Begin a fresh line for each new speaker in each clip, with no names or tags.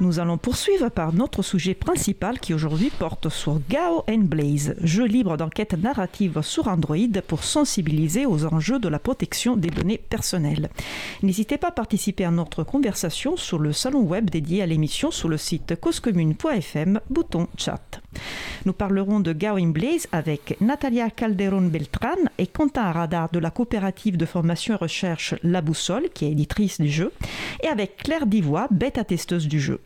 Nous allons poursuivre par notre sujet principal qui aujourd'hui porte sur Gao Blaze, jeu libre d'enquête narrative sur Android pour sensibiliser aux enjeux de la protection des données personnelles. N'hésitez pas à participer à notre conversation sur le salon web dédié à l'émission sur le site causecommune.fm, bouton chat. Nous parlerons de Gao and Blaze avec Natalia Calderon Beltran et Quentin Radar de la coopérative de formation et recherche La Boussole, qui est éditrice du jeu, et avec Claire Divois, bêta-testeuse du jeu.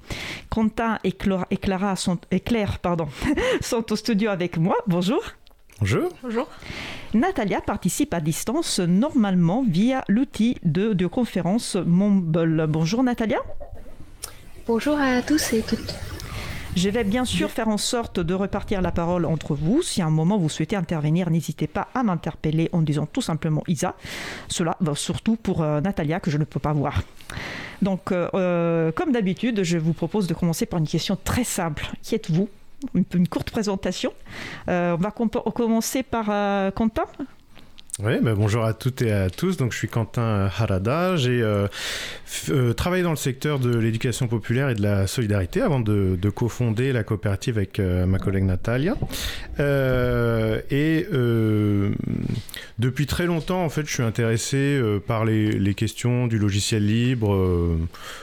Quentin et, Clara sont, Claire pardon, sont au studio avec moi. Bonjour.
Bonjour.
Bonjour.
Natalia participe à distance normalement via l'outil de, de conférence Mumble. Bonjour Natalia.
Bonjour à tous et toutes.
Je vais bien sûr faire en sorte de repartir la parole entre vous. Si à un moment vous souhaitez intervenir, n'hésitez pas à m'interpeller en disant tout simplement Isa. Cela va surtout pour euh, Natalia que je ne peux pas voir. Donc, euh, euh, comme d'habitude, je vous propose de commencer par une question très simple. Qui êtes-vous? Une, courte présentation. on va commencer par Quentin.
Oui, bah bonjour à toutes et à tous. Donc, je suis Quentin Harada. J'ai euh, euh, travaillé dans le secteur de l'éducation populaire et de la solidarité avant de, de cofonder la coopérative avec euh, ma collègue Natalia. et depuis très longtemps, en fait, je suis intéressé par les, questions du logiciel libre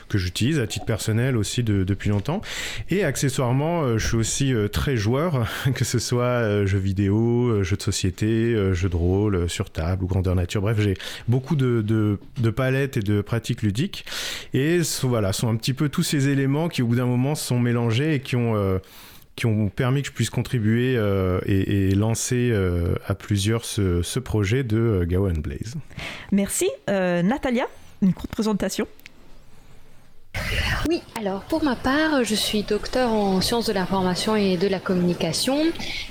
que j'utilise à titre personnel aussi de, depuis longtemps. Et accessoirement, je suis aussi très joueur, que ce soit jeux vidéo, jeux de société, jeux de rôle, sur table ou grandeur nature. Bref, j'ai beaucoup de, palettes et de pratiques ludiques. Et voilà, sont un petit peu tous ces éléments qui, au bout d'un moment, sont mélangés et qui ont. Euh, permis que je puisse contribuer euh, et, lancer euh, à plusieurs ce, ce projet de Gao Blaze.
Merci. Natalia, une courte présentation.
Oui, alors pour ma part, je suis docteur en sciences de l'information et de la communication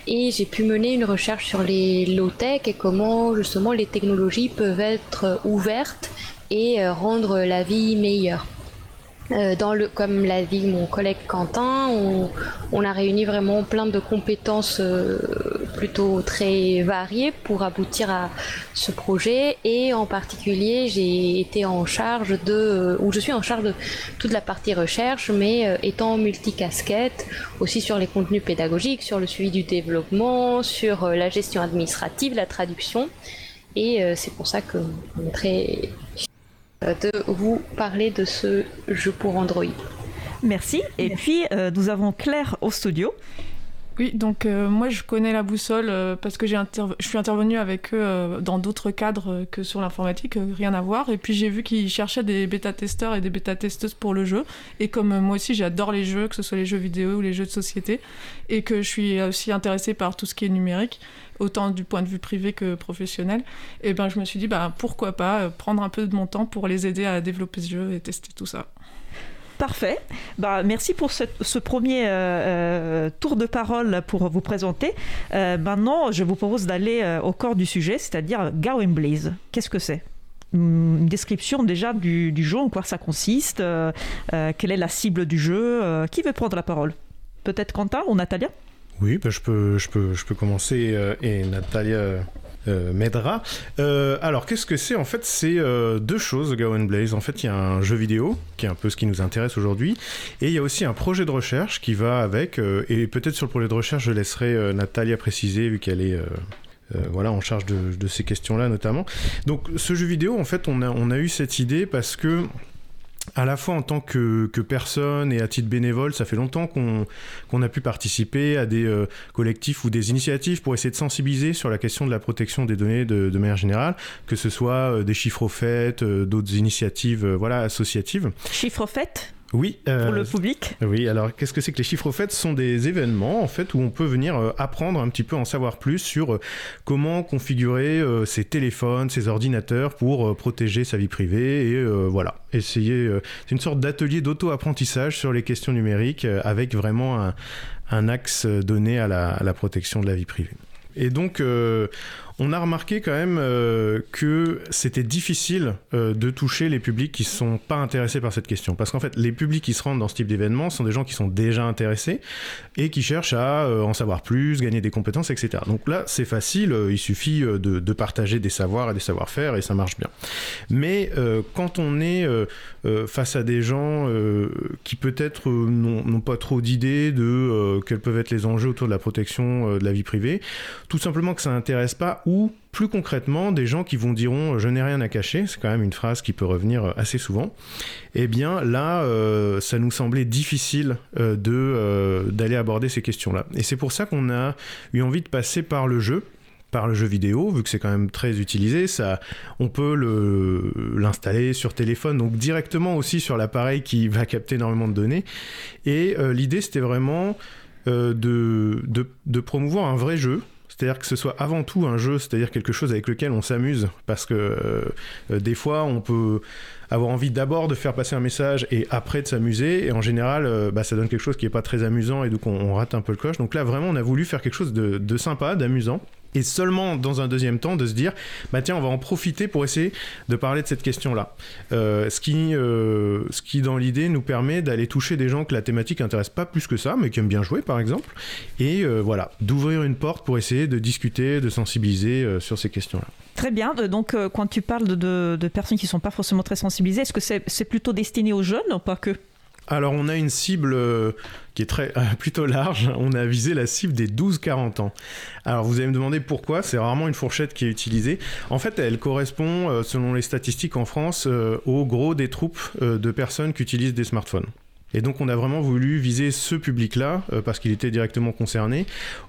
et j'ai pu mener une recherche sur les low-tech et comment justement les technologies peuvent être ouvertes et euh, rendre la vie meilleure. Euh, dans le, comme l'a dit mon collègue Quentin, on, a réuni vraiment plein de compétences euh, plutôt très variées pour aboutir à ce projet. Et en particulier, j'ai été en charge de, ou je suis en charge de toute la partie recherche, mais euh, étant multicasquette, aussi sur les contenus pédagogiques, sur le suivi du développement, sur la gestion administrative, la traduction. Et c'est pour ça que on est très de vous parler de ce jeu pour Android.
Merci. Et puis, euh, nous avons Claire au studio.
Oui, donc euh, moi je connais la boussole euh, parce que j'ai je suis intervenue avec eux dans d'autres cadres que sur l'informatique, rien à voir. Et puis j'ai vu qu'ils cherchaient des bêta-testeurs et des bêta-testeuses pour le jeu. Et comme moi aussi j'adore les jeux, que ce soit les jeux vidéo ou les jeux de société, et que je suis aussi intéressée par tout ce qui est numérique, autant du point de vue privé que professionnel, et ben je me suis dit bah pourquoi pas euh, prendre un peu de mon temps pour les aider à développer ce jeu et tester tout ça.
Parfait. Bah, merci pour ce, premier euh, euh, tour de parole pour vous présenter. maintenant, je vous propose d'aller au corps du sujet, c'est-à-dire Gao Blaze. Qu'est-ce que c'est? Une description déjà du, jeu, en quoi ça consiste, quelle est la cible du jeu, qui veut prendre la parole? Peut-être Quentin ou Natalia?
Oui, bah, je, peux, je, peux, je peux commencer euh, et Natalia euh, m'aidera. Euh, alors, qu'est-ce que c'est? En fait, c'est deux choses, Gawain Blaze. En fait, il y a un jeu vidéo, qui est un peu ce qui nous intéresse aujourd'hui, et il y a aussi un projet de recherche qui va avec, et peut-être sur le projet de recherche, je laisserai Natalia préciser, vu qu'elle est... voilà, en charge de, ces questions-là notamment. Donc ce jeu vidéo, en fait, on a eu cette idée parce que à la fois en tant que, personne et à titre bénévole, ça fait longtemps qu'on a pu participer à des euh, collectifs ou des initiatives pour essayer de sensibiliser sur la question de la protection des données de, manière générale, que ce soit euh, des chiffres au fait, euh, d'autres initiatives voilà, associatives.
Chiffres au fait?
Oui.
Euh, pour le public.
Oui, alors qu'est-ce que c'est que les chiffres au fait Ce sont des événements en fait où on peut venir euh, apprendre un petit peu, en savoir plus sur euh, comment configurer ses téléphones, ses ordinateurs pour protéger sa vie privée et voilà, essayer. c'est une sorte d'atelier d'auto-apprentissage sur les questions numériques avec vraiment un, axe donné à la, à la, protection de la vie privée. Et donc on a remarqué quand même que c'était difficile de toucher les publics qui sont pas intéressés par cette question. Parce qu'en fait, les publics qui se rendent dans ce type d'événement sont des gens qui sont déjà intéressés et qui cherchent à en savoir plus, gagner des compétences, etc. Donc là, c'est facile, il suffit de, de, partager des savoirs et des savoir-faire et ça marche bien. Mais quand on est face à des gens qui peut-être n'ont pas trop d'idées de quels peuvent être les enjeux autour de la protection de la vie privée, tout simplement que ça n'intéresse pas ou plus concrètement, des gens qui vont diront je n'ai rien à cacher, c'est quand même une phrase qui peut revenir assez souvent. Eh bien là, ça nous semblait difficile de d'aller aborder ces questions-là. Et c'est pour ça qu'on a eu envie de passer par le jeu par le jeu vidéo, vu que c'est quand même très utilisé. Ça, on peut l'installer sur téléphone, donc directement aussi sur l'appareil qui va capter énormément de données. Et euh, l'idée, c'était vraiment euh, de, de, promouvoir un vrai jeu. C'est-à-dire que ce soit avant tout un jeu, c'est-à-dire quelque chose avec lequel on s'amuse, parce que euh, des fois on peut avoir envie d'abord de faire passer un message et après de s'amuser, et en général bah, ça donne quelque chose qui n'est pas très amusant et donc on, rate un peu le coche. Donc là vraiment on a voulu faire quelque chose de sympa, d'amusant et seulement dans un deuxième temps de se dire bah tiens on va en profiter pour essayer de parler de cette question là euh, ce qui euh, ce qui dans l'idée nous permet d'aller toucher des gens que la thématique intéresse pas plus que ça mais qui aiment bien jouer par exemple. Et euh, voilà d'ouvrir une porte pour essayer de discuter de sensibiliser sur ces questions là
Très bien. Donc, quand tu parles de, de personnes qui ne sont pas forcément très sensibilisées, est-ce que c'est plutôt destiné aux jeunes pas que
alors on a une cible euh, qui est très euh, plutôt large. On a visé la cible des 12-40 ans. Alors vous allez me demander pourquoi. C'est rarement une fourchette qui est utilisée. En fait, elle correspond, euh, selon les statistiques en France, au gros des troupes de personnes qui utilisent des smartphones. Et donc on a vraiment voulu viser ce public-là euh, parce qu'il était directement concerné,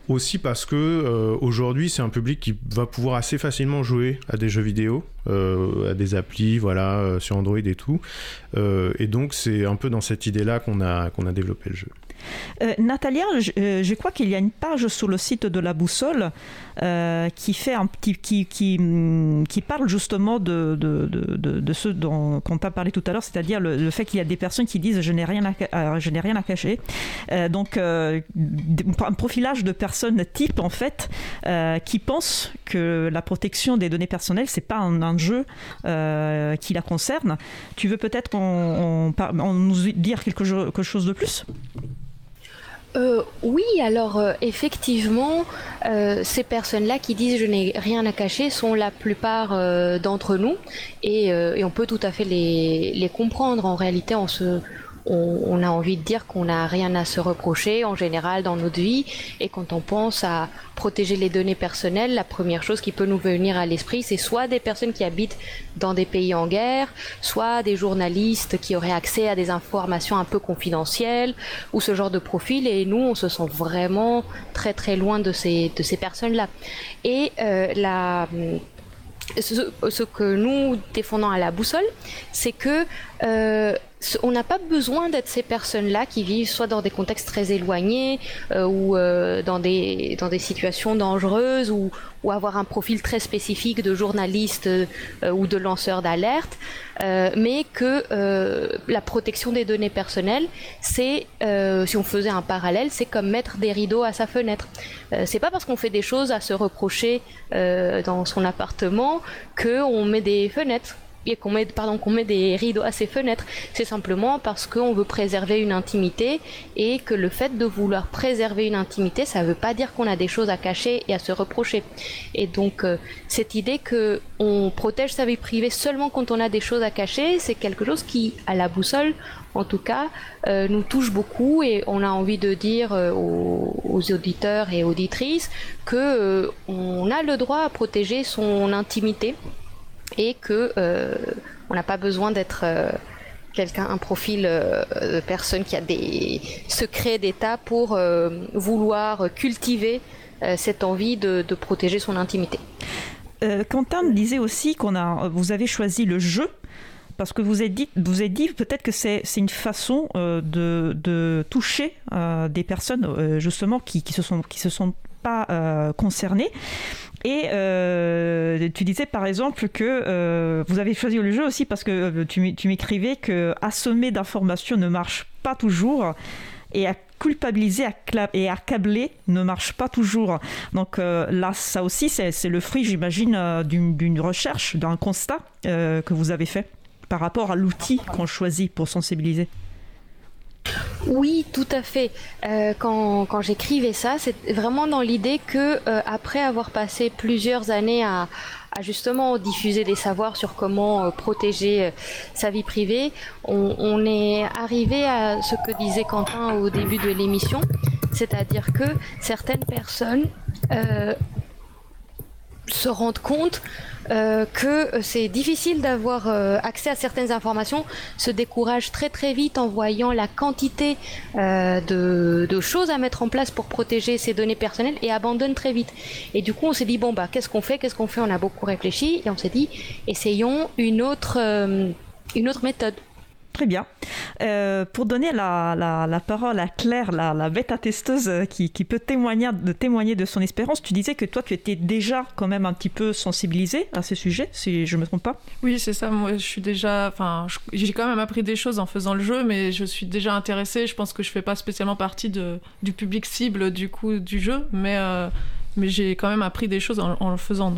aussi parce que euh, aujourd'hui c'est un public qui va pouvoir assez facilement jouer à des jeux vidéo, euh, à des applis, voilà, sur Android et tout. et donc c'est un peu dans cette idée-là qu'on a qu'on a développé le jeu.
Euh, Natalia, euh, je, crois qu'il y a une page sur le site de la boussole euh, qui fait un petit qui, qui, mm, qui parle justement de, de, de, de ce dont on t'a parlé tout à l'heure, c'est-à-dire le, fait qu'il y a des personnes qui disent je n'ai rien à, je n'ai rien à cacher. donc un profilage de personnes type en fait qui pensent que la protection des données personnelles c'est pas un enjeu qui la concerne. Tu veux peut-être on, nous dire quelque chose de plus?
Euh, oui, alors euh, effectivement, euh, ces personnes-là qui disent je n'ai rien à cacher sont la plupart d'entre nous et, on peut tout à fait les, les comprendre. En réalité, on se, on, a envie de dire qu'on n'a rien à se reprocher en général dans notre vie. Et quand on pense à protéger les données personnelles, la première chose qui peut nous venir à l'esprit, c'est soit des personnes qui habitent dans des pays en guerre, soit des journalistes qui auraient accès à des informations un peu confidentielles ou ce genre de profil. Et nous, on se sent vraiment très très loin de ces, de ces personnes-là. Et euh, ce, que nous défendons à la boussole, c'est que euh, on n'a pas besoin d'être ces personnes-là qui vivent soit dans des contextes très éloignés euh, ou euh, dans, des, dans des situations dangereuses ou, ou avoir un profil très spécifique de journaliste euh, ou de lanceur d'alerte, mais que la protection des données personnelles, c'est, si on faisait un parallèle, c'est comme mettre des rideaux à sa fenêtre. c'est pas parce qu'on fait des choses à se reprocher dans son appartement que on met des fenêtres et qu'on met, pardon, qu'on met des rideaux à ses fenêtres. C'est simplement parce qu'on veut préserver une intimité et que le fait de vouloir préserver une intimité, ça ne veut pas dire qu'on a des choses à cacher et à se reprocher. Et donc, euh, cette idée que on protège sa vie privée seulement quand on a des choses à cacher, c'est quelque chose qui, à la boussole, en tout cas, euh, nous touche beaucoup et on a envie de dire euh, aux, aux, auditeurs et auditrices que on a le droit à protéger son intimité et que euh, on n'a pas besoin d'être euh, quelqu'un, un profil euh, de personne qui a des secrets d'État pour vouloir cultiver cette envie de, protéger son intimité.
Quentin disait aussi qu'on a, vous avez choisi le jeu parce que vous avez dit, vous avez dit peut-être que c'est une façon de, de, toucher des personnes justement qui, qui se sont qui se sont pas concernées et euh, tu disais par exemple que euh, vous avez choisi le jeu aussi parce que euh, tu, m'écrivais que assommer d'informations ne marche pas toujours et à culpabiliser et accabler ne marche pas toujours. Donc là, ça aussi, c'est le fruit, j'imagine, d'une recherche, d'un constat que vous avez fait par rapport à l'outil qu'on choisit pour sensibiliser.
Oui, tout à fait. Euh, quand, j'écrivais ça, c'est vraiment dans l'idée que euh, après avoir passé plusieurs années à, justement diffuser des savoirs sur comment euh, protéger sa vie privée, on, est arrivé à ce que disait Quentin au début de l'émission, c'est-à-dire que certaines personnes se rendent compte euh, que c'est difficile d'avoir euh, accès à certaines informations, se découragent très très vite en voyant la quantité euh, de, choses à mettre en place pour protéger ces données personnelles et abandonnent très vite. Et du coup, on s'est dit bon bah qu'est-ce qu'on fait? Qu'est-ce qu'on fait? On a beaucoup réfléchi et on s'est dit essayons une autre une autre méthode.
Très bien. Euh, pour donner la, parole à Claire, la, bêta-testeuse euh, qui, peut témoigner de, témoigner de son expérience, tu disais que toi, tu étais déjà quand même un petit peu sensibilisée à ce sujet, si je ne me trompe pas
Oui, c'est ça. Moi, je suis déjà. Enfin, j'ai quand même appris des choses en faisant le jeu, mais je suis déjà intéressée. Je pense que je ne fais pas spécialement partie du public cible du coup du jeu, mais, euh, mais j'ai quand même appris des choses en, le faisant.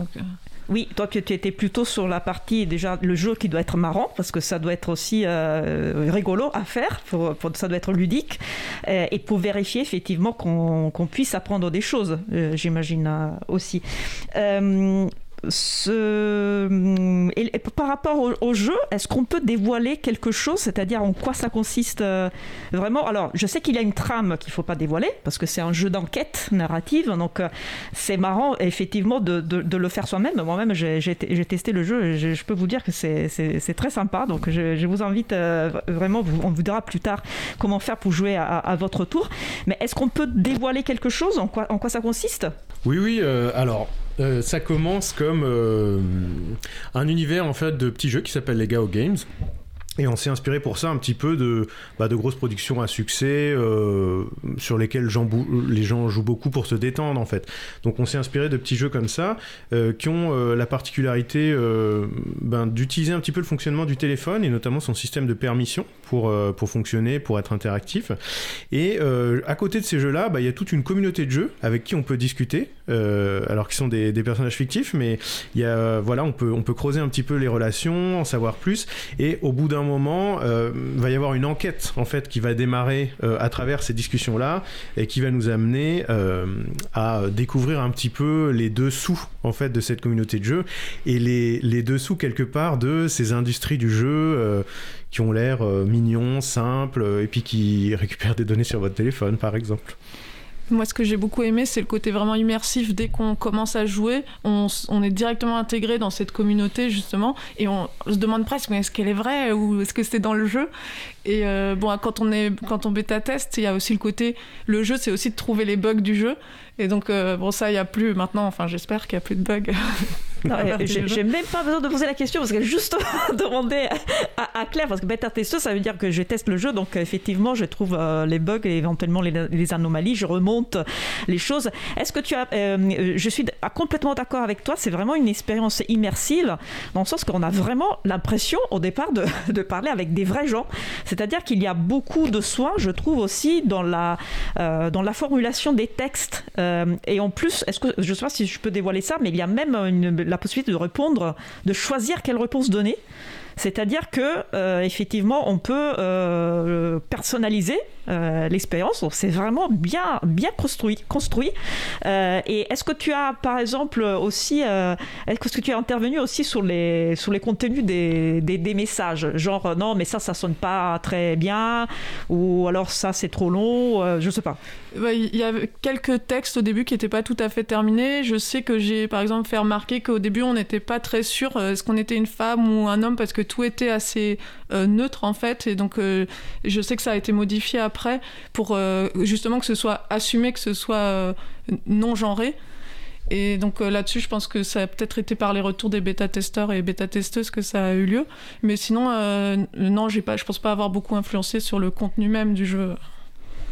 Oui, toi tu étais plutôt sur la partie déjà le jeu qui doit être marrant parce que ça doit être aussi euh, rigolo à faire, ça doit être ludique euh, et pour vérifier effectivement qu'on puisse apprendre des choses, euh, j'imagine aussi Et par rapport au, jeu, est-ce qu'on peut dévoiler quelque chose, c'est-à-dire en quoi ça consiste euh, vraiment? Alors, je sais qu'il y a une trame qu'il ne faut pas dévoiler, parce que c'est un jeu d'enquête narrative, donc euh, c'est marrant effectivement de, le faire soi-même. Moi-même, j'ai testé le jeu, je, peux vous dire que c'est très sympa, donc je, vous invite euh, vraiment, on vous dira plus tard comment faire pour jouer à, votre tour. Mais est-ce qu'on peut dévoiler quelque chose? En quoi ça consiste?
Oui, oui, alors euh, ça commence comme euh, un univers en fait de petits jeux qui s'appelle les Gao Games. Et on s'est inspiré pour ça un petit peu de, bah, de grosses productions à succès euh, sur lesquelles les gens jouent beaucoup pour se détendre en fait. Donc on s'est inspiré de petits jeux comme ça euh, qui ont euh, la particularité ben, d'utiliser un petit peu le fonctionnement du téléphone et notamment son système de permission pour, pour fonctionner, pour être interactif. Et à côté de ces jeux-là, bah, il y a toute une communauté de jeux avec qui on peut discuter, alors qu'ils sont des, personnages fictifs, mais y a, voilà, on peut, on peut creuser un petit peu les relations, en savoir plus, et au bout d'un moment, euh, va y avoir une enquête en fait qui va démarrer euh, à travers ces discussions-là et qui va nous amener euh, à découvrir un petit peu les dessous en fait de cette communauté de jeu et les, les dessous quelque part de ces industries du jeu qui ont l'air mignons, simples et puis qui récupèrent des données sur votre téléphone par exemple.
Moi, ce que j'ai beaucoup aimé, c'est le côté vraiment immersif. Dès qu'on commence à jouer, on, est directement intégré dans cette communauté, justement, et on se demande presque, est-ce qu'elle est vraie ou est-ce que c'est dans le jeu? Et euh, bon, quand on, est, quand on bêta-teste, il y a aussi le côté, le jeu, c'est aussi de trouver les bugs du jeu. Et donc, euh, bon, ça, il n'y a plus maintenant, enfin, j'espère qu'il n'y a plus de bugs.
J'ai même pas besoin de poser la question parce que juste demandé à, Claire, parce que bêta testeuse, ça veut dire que je teste le jeu, donc effectivement, je trouve euh, les bugs et éventuellement les, anomalies, je remonte les choses. Est-ce que tu as. Euh, je suis complètement d'accord avec toi, c'est vraiment une expérience immersive, dans le sens qu'on a vraiment l'impression au départ de, de, parler avec des vrais gens. C'est-à-dire qu'il y a beaucoup de soins, je trouve aussi, dans la, dans la formulation des textes. Euh, et en plus, est-ce que je sais pas si je peux dévoiler ça, mais il y a même la possibilité de répondre, de choisir quelle réponse donner. C'est-à-dire que euh, effectivement, on peut euh, personnaliser euh, l'expérience. C'est vraiment bien, bien construit. construit. et est-ce que tu as, par exemple, aussi, est-ce que tu as intervenu aussi sur les, sur les contenus des, des, messages, genre non, mais ça, ça sonne pas très bien, ou alors ça, c'est trop long, je sais pas.
Il y avait quelques textes au début qui n'étaient pas tout à fait terminés. Je sais que j'ai, par exemple, fait remarquer qu'au début, on n'était pas très sûr est-ce qu'on était une femme ou un homme parce que tout était assez euh, neutre en fait. Et donc, euh, je sais que ça a été modifié après pour euh, justement que ce soit assumé, que ce soit non genré. Et donc là-dessus, je pense que ça a peut-être été par les retours des bêta-testeurs et bêta-testeuses que ça a eu lieu. Mais sinon, non, pas, je pense pas avoir beaucoup influencé sur le contenu même du jeu.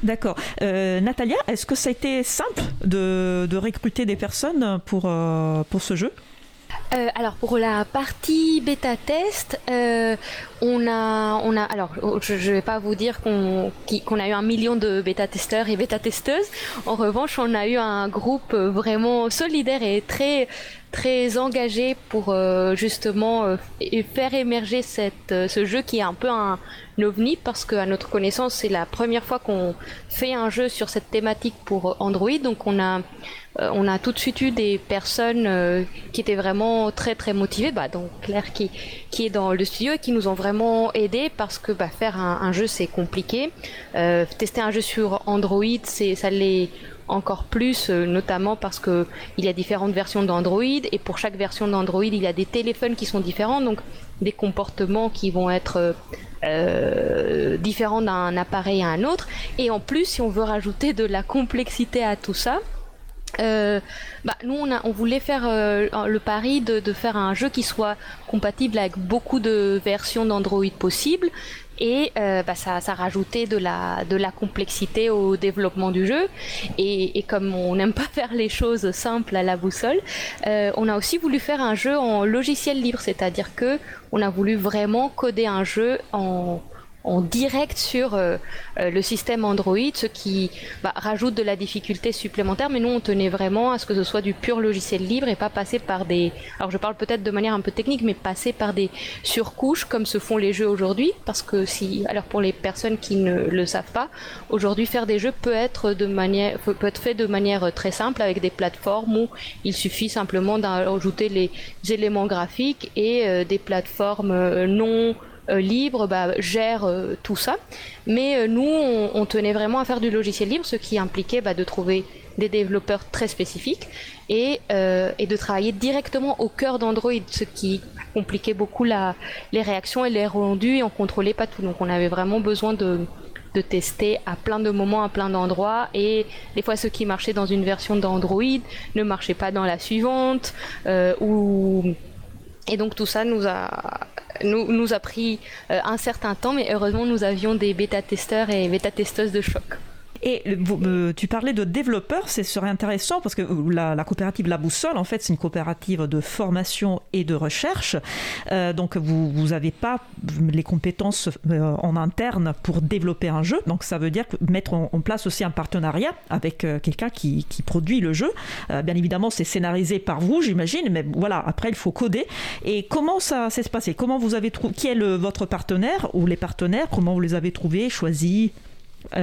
D'accord. Natalia, est-ce que ça a été simple de, de recruter des personnes pour, pour ce jeu?
Euh, alors pour la partie bêta test, euh, on a, on a, alors je, ne vais pas vous dire qu'on qu'on a eu un million de bêta testeurs et bêta testeuses. En revanche, on a eu un groupe vraiment solidaire et très très engagé pour euh, justement euh, faire émerger cette, euh, ce jeu qui est un peu un, ovni parce qu'à notre connaissance c'est la première fois qu'on fait un jeu sur cette thématique pour Android. Donc on a on a tout de suite eu des personnes qui étaient vraiment très très motivées. Bah, donc Claire qui, qui est dans le studio et qui nous ont vraiment aidé parce que bah, faire un, jeu c'est compliqué. Tester un jeu sur Android c'est ça l'est encore plus, euh, notamment parce que il y a différentes versions d'Android et pour chaque version d'Android, il y a des téléphones qui sont différents, donc des comportements qui vont être euh, euh, différents d'un appareil à un autre. Et en plus, si on veut rajouter de la complexité à tout ça, bah, nous on, voulait faire le pari de, faire un jeu qui soit compatible avec beaucoup de versions d'Android possibles et euh, bah, ça, ça rajoutait de la, de la complexité au développement du jeu. Et, et comme on n'aime pas faire les choses simples à la boussole, euh, on a aussi voulu faire un jeu en logiciel libre, c'est-à-dire que on a voulu vraiment coder un jeu en en direct sur euh, euh, le système Android, ce qui bah, rajoute de la difficulté supplémentaire. Mais nous, on tenait vraiment à ce que ce soit du pur logiciel libre et pas passer par des. Alors, je parle peut-être de manière un peu technique, mais passer par des surcouches comme se font les jeux aujourd'hui. Parce que si, alors pour les personnes qui ne le savent pas, aujourd'hui faire des jeux peut être de manière, peut être fait de manière très simple avec des plateformes où il suffit simplement d'ajouter les éléments graphiques et euh, des plateformes non libre bah, gère euh, tout ça. Mais euh, nous, on, tenait vraiment à faire du logiciel libre, ce qui impliquait bah, de trouver des développeurs très spécifiques et, de travailler directement au cœur d'Android, ce qui compliquait beaucoup les réactions et les rendus et on contrôlait pas tout. Donc on avait vraiment besoin de, tester à plein de moments, à plein d'endroits et des fois ce qui marchait dans une version d'Android ne marchait pas dans la suivante et donc tout ça nous a nous, nous a pris euh, un certain temps, mais heureusement nous avions des bêta-testeurs et bêta-testeuses de choc.
Et euh, tu parlais de développeurs, ce serait intéressant parce que euh, la, coopérative La Boussole, en fait, c'est une coopérative de formation et de recherche. Euh, donc, vous n'avez pas les compétences en interne pour développer un jeu. Donc, ça veut dire mettre en, place aussi un partenariat avec quelqu'un qui, produit le jeu. bien évidemment, c'est scénarisé par vous, j'imagine, mais voilà, après, il faut coder. Et comment ça s'est passé Comment vous avez trouvé Qui est votre partenaire ou les partenaires? Comment vous les avez trouvés, choisis?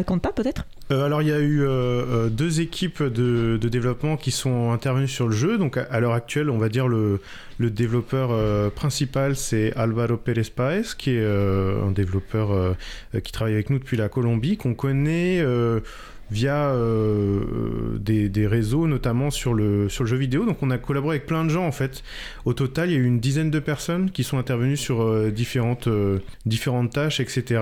Compte pas peut-être?
Euh, alors il y a eu euh, euh, deux équipes de, développement qui sont intervenues sur le jeu. Donc à, l'heure actuelle, on va dire le, développeur principal c'est Alvaro Pérez Paez, qui est un développeur qui travaille avec nous depuis la Colombie, qu'on connaît via des, des, réseaux, notamment sur le, sur le jeu vidéo. Donc on a collaboré avec plein de gens en fait. Au total, il y a eu une dizaine de personnes qui sont intervenues sur différentes, différentes tâches, etc.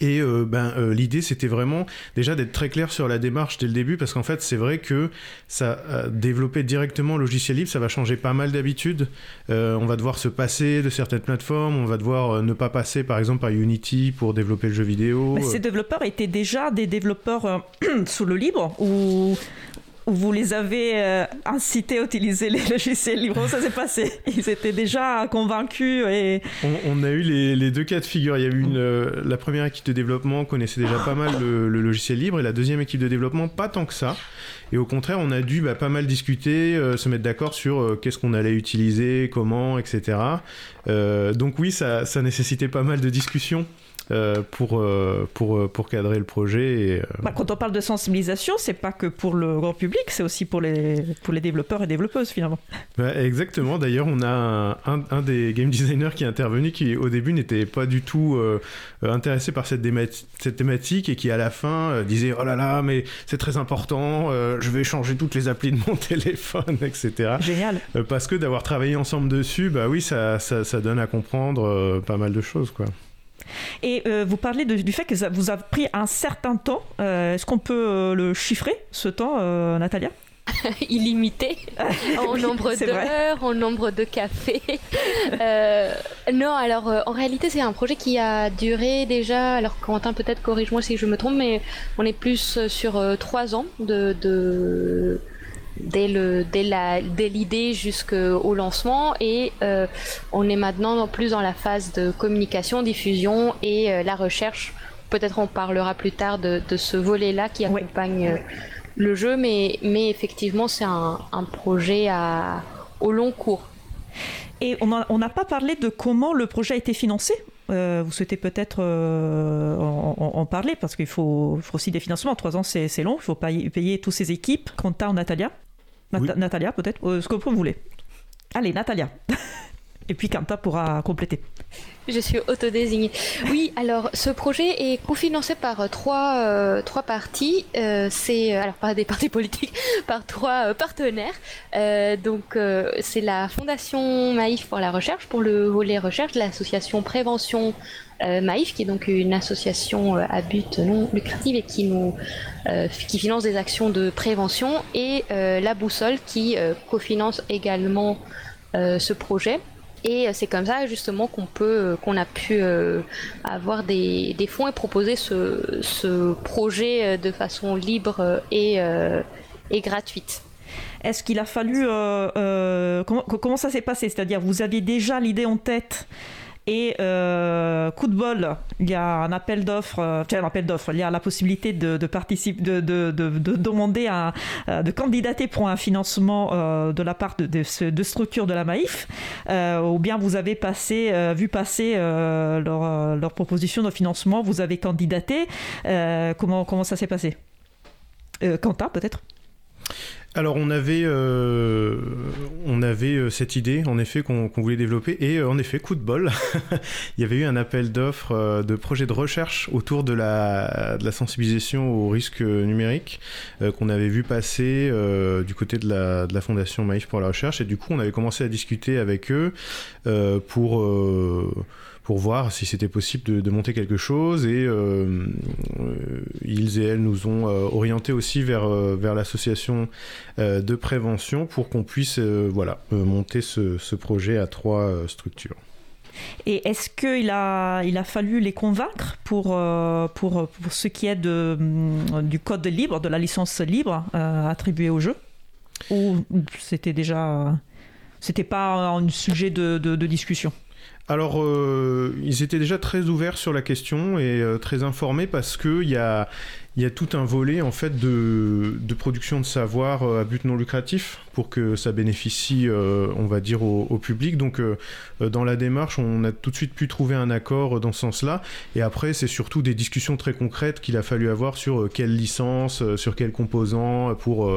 Et euh, ben, euh, l'idée, c'était vraiment déjà d'être très clair sur la démarche dès le début, parce qu'en fait, c'est vrai que ça euh, développer directement logiciel libre, ça va changer pas mal d'habitudes. on va devoir se passer de certaines plateformes, on va devoir ne pas passer, par exemple, par Unity pour développer le jeu vidéo.
ces développeurs étaient déjà des développeurs sous le libre ou vous les avez euh, incités à utiliser les logiciels libres. Ça s'est passé? Ils étaient déjà convaincus. Et...
On, a eu les, deux cas de figure. Il y a eu euh, la première équipe de développement connaissait déjà pas mal le, logiciel libre et la deuxième équipe de développement pas tant que ça. Et au contraire, on a dû bah, pas mal discuter, euh, se mettre d'accord sur qu'est-ce qu'on allait utiliser, comment, etc. donc oui, ça nécessitait pas mal de discussions. Euh, pour, euh, pour, euh, pour cadrer le projet. Et,
bah, quand on parle de sensibilisation, c'est pas que pour le grand public, c'est aussi pour les, pour les développeurs et développeuses finalement.
Bah, exactement, d'ailleurs on a un, un, des game designers qui est intervenu qui au début n'était pas du tout intéressé par cette, cette, thématique et qui à la fin disait oh là là mais c'est très important, je vais changer toutes les applis de mon téléphone, etc.
Génial.
parce que d'avoir travaillé ensemble dessus, bah oui ça, ça, ça donne à comprendre pas mal de choses quoi.
Et euh, vous parlez du fait que ça vous a pris un certain temps. Euh, est-ce qu'on peut euh, le chiffrer, ce temps, Natalia?
Illimité en nombre d'heures, en nombre de cafés. non, alors en réalité c'est un projet qui a duré déjà, alors Quentin peut-être corrige-moi si je me trompe, mais on est plus sur trois ans de, dès le dès la dès l'idée jusqu'au lancement et on est maintenant plus dans la phase de communication, diffusion et la recherche. Peut-être on parlera plus tard de, ce volet-là qui accompagne le jeu, mais mais effectivement c'est un, un projet à au long cours.
Et on n'a pas parlé de comment le projet a été financé? Euh, vous souhaitez peut-être euh, en, parler parce qu'il faut, aussi des financements. Trois ans, c'est long. Il faut payer, payer toutes ces équipes. Quentin, Natalia? Natalia, peut-être? Euh, Ce que vous voulez. Allez, Natalia. Et puis Quentin pourra compléter.
Je suis autodésignée. Oui, alors ce projet est cofinancé par euh, trois, euh, trois parties. Euh, c'est alors pas des partis politiques, par trois partenaires. donc c'est la Fondation Maïf pour la recherche, pour le volet recherche, l'association Prévention Maïf, qui est donc une association à but non lucratif et qui nous qui finance des actions de prévention, et la Boussole qui cofinance également ce projet. Et euh, c'est comme ça justement qu'on peut, euh, qu'on a pu euh, avoir des, fonds et proposer ce, projet de façon libre et, gratuite.
Est-ce qu'il a fallu comment, ça s'est passé? C'est-à-dire vous aviez déjà l'idée en tête et euh, coup de bol, il y a un appel d'offres, euh, un appel d'offres, il y a la possibilité de, participer, de, de, de, demander à, euh, de candidater pour un financement de la part de, de, structures de la Maïf, ou bien vous avez passé, vu passer leur, leur, proposition de financement, vous avez candidaté. comment, comment ça s'est passé? Quentin, peut-être?
Alors on avait, euh, on avait euh, cette idée en effet qu'on voulait développer. Et euh, en effet coup de bol, il y avait eu un appel d'offres de projets de recherche autour de la, de la sensibilisation aux risques numériques qu'on avait vu passer du côté de la, de la fondation Maïf pour la recherche. Et du coup on avait commencé à discuter avec eux pour pour voir si c'était possible de, monter quelque chose. Et euh, euh, ils et elles nous ont euh, orientés aussi vers, vers l'association de prévention pour qu'on puisse voilà, monter ce, projet à trois structures.
Et est-ce qu'il a, il a fallu les convaincre pour, pour, pour ce qui est de, du code libre, de la licence libre attribuée au jeu? Ou c'était déjà. C'était pas un sujet de, de discussion?
Alors, euh, ils étaient déjà très ouverts sur la question et euh, très informés parce qu'il y a, y a tout un volet en fait de, production de savoir euh, à but non lucratif pour que ça bénéficie, on va dire, au, public. Donc, dans la démarche, on a tout de suite pu trouver un accord dans ce sens-là. Et après, c'est surtout des discussions très concrètes qu'il a fallu avoir sur quelle licence, sur quels composants pour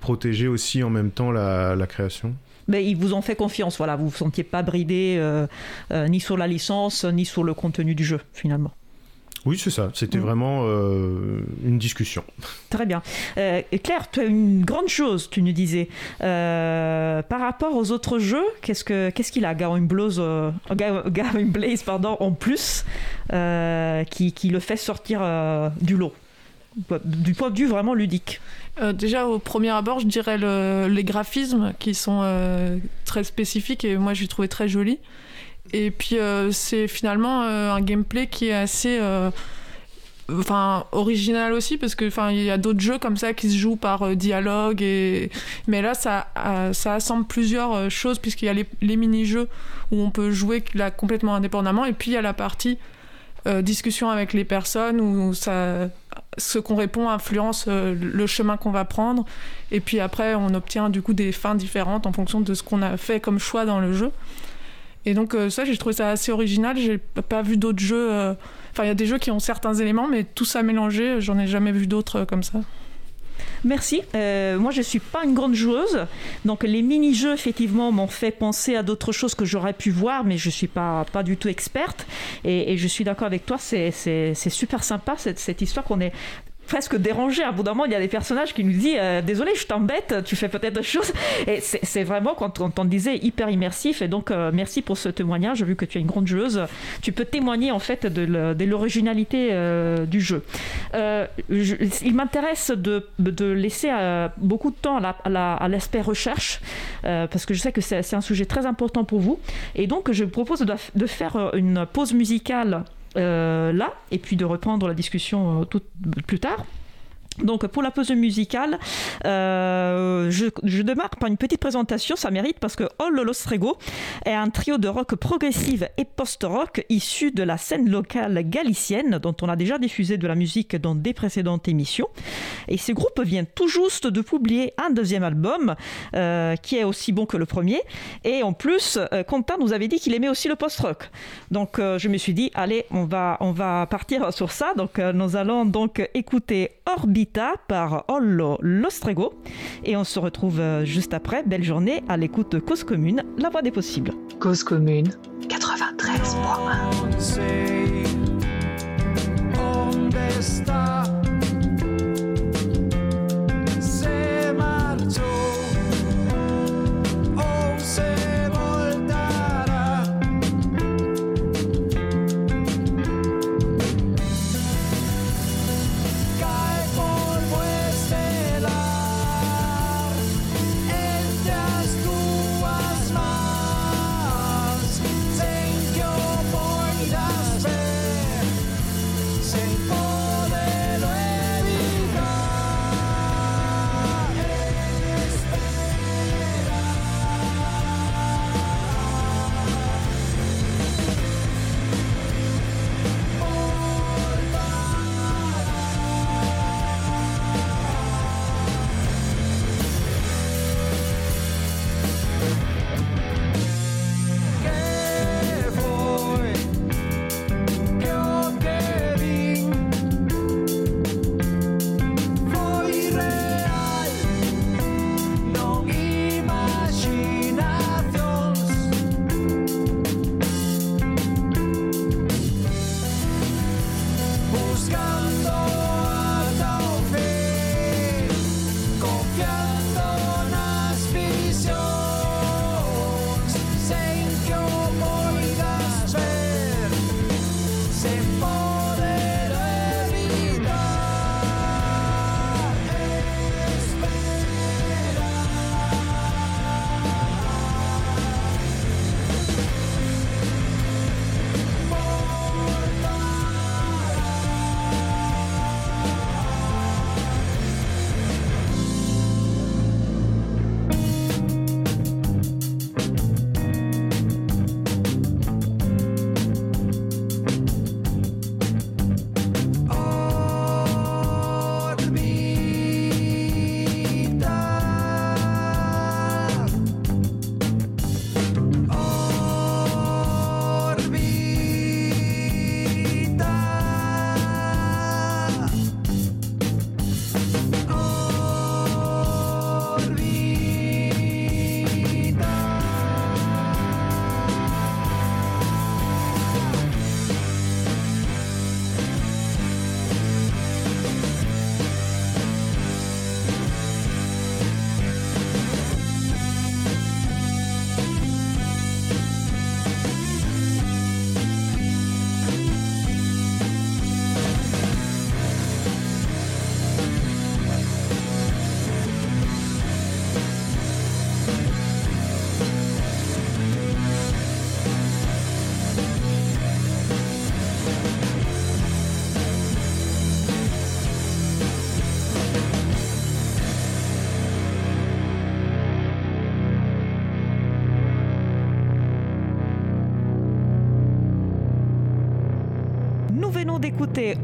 protéger aussi en même temps la création
mais ils vous ont fait confiance. Voilà, vous ne vous sentiez pas bridé euh, euh, ni sur la licence, ni sur le contenu du jeu, finalement.
Oui, c'est ça. C'était mm. vraiment euh, une discussion.
Très bien. Claire, tu as une grande chose, tu nous disais. par rapport aux autres jeux, qu'est-ce qu'il qu'est-ce qu'il a, Blaze, Blaze pardon, en plus, qui, qui, le fait sortir du lot? Du point de vue vraiment ludique
euh, Déjà, au premier abord, je dirais les graphismes qui sont euh, très spécifiques et moi, je l'ai trouvé très joli. Et puis, euh, c'est finalement un gameplay qui est assez. Enfin, original aussi, parce que il y a d'autres jeux comme ça qui se jouent par dialogue. Et... Mais là, ça, ça assemble plusieurs choses, puisqu'il y a les, les mini-jeux où on peut jouer là, complètement indépendamment. Et puis, il y a la partie discussion avec les personnes où ça ce qu'on répond influence euh, le chemin qu'on va prendre. Et puis après, on obtient du coup des fins différentes en fonction de ce qu'on a fait comme choix dans le jeu. Et donc euh, ça, j'ai trouvé ça assez original. J'ai pas vu d'autres jeux. Euh, enfin, il y a des jeux qui ont certains éléments, mais tout ça mélangé, j'en ai jamais vu d'autres comme ça.
Merci. Euh, moi, je ne suis pas une grande joueuse. Donc, les mini-jeux, effectivement, m'ont fait penser à d'autres choses que j'aurais pu voir, mais je ne suis pas, du tout experte. Et, je suis d'accord avec toi, c'est super sympa cette histoire qu'on est presque dérangé. À bout d'un moment, il y a des personnages qui nous disent euh, Désolé, je t'embête, tu fais peut-être des choses. Et c'est vraiment, quand on, disait, hyper immersif. Et donc, euh, merci pour ce témoignage. Vu que tu es une grande joueuse, tu peux témoigner en fait de l'originalité euh, du jeu. il m'intéresse de, laisser beaucoup de temps à l'aspect recherche, parce que je sais que c'est un sujet très important pour vous. Et donc, je propose de, faire une pause musicale euh, là, et puis de reprendre la discussion euh, plus tard. Donc pour la pause musicale, euh, je, démarre par une petite présentation, ça mérite parce que All Lostrego est un trio de rock progressive et post-rock issu de la scène locale galicienne dont on a déjà diffusé de la musique dans des précédentes émissions. Et ce groupe vient tout juste de publier un deuxième album euh, qui est aussi bon que le premier. Et en plus, euh, Quentin nous avait dit qu'il aimait aussi le post-rock. Donc je me suis dit, allez, on va, on va partir sur ça. Donc nous allons donc écouter Orbit par Ollo Lostrego. Et on se retrouve euh, juste après. Belle journée à l'écoute de Cause Commune, la voix des possibles.
Cause Commune 93.1.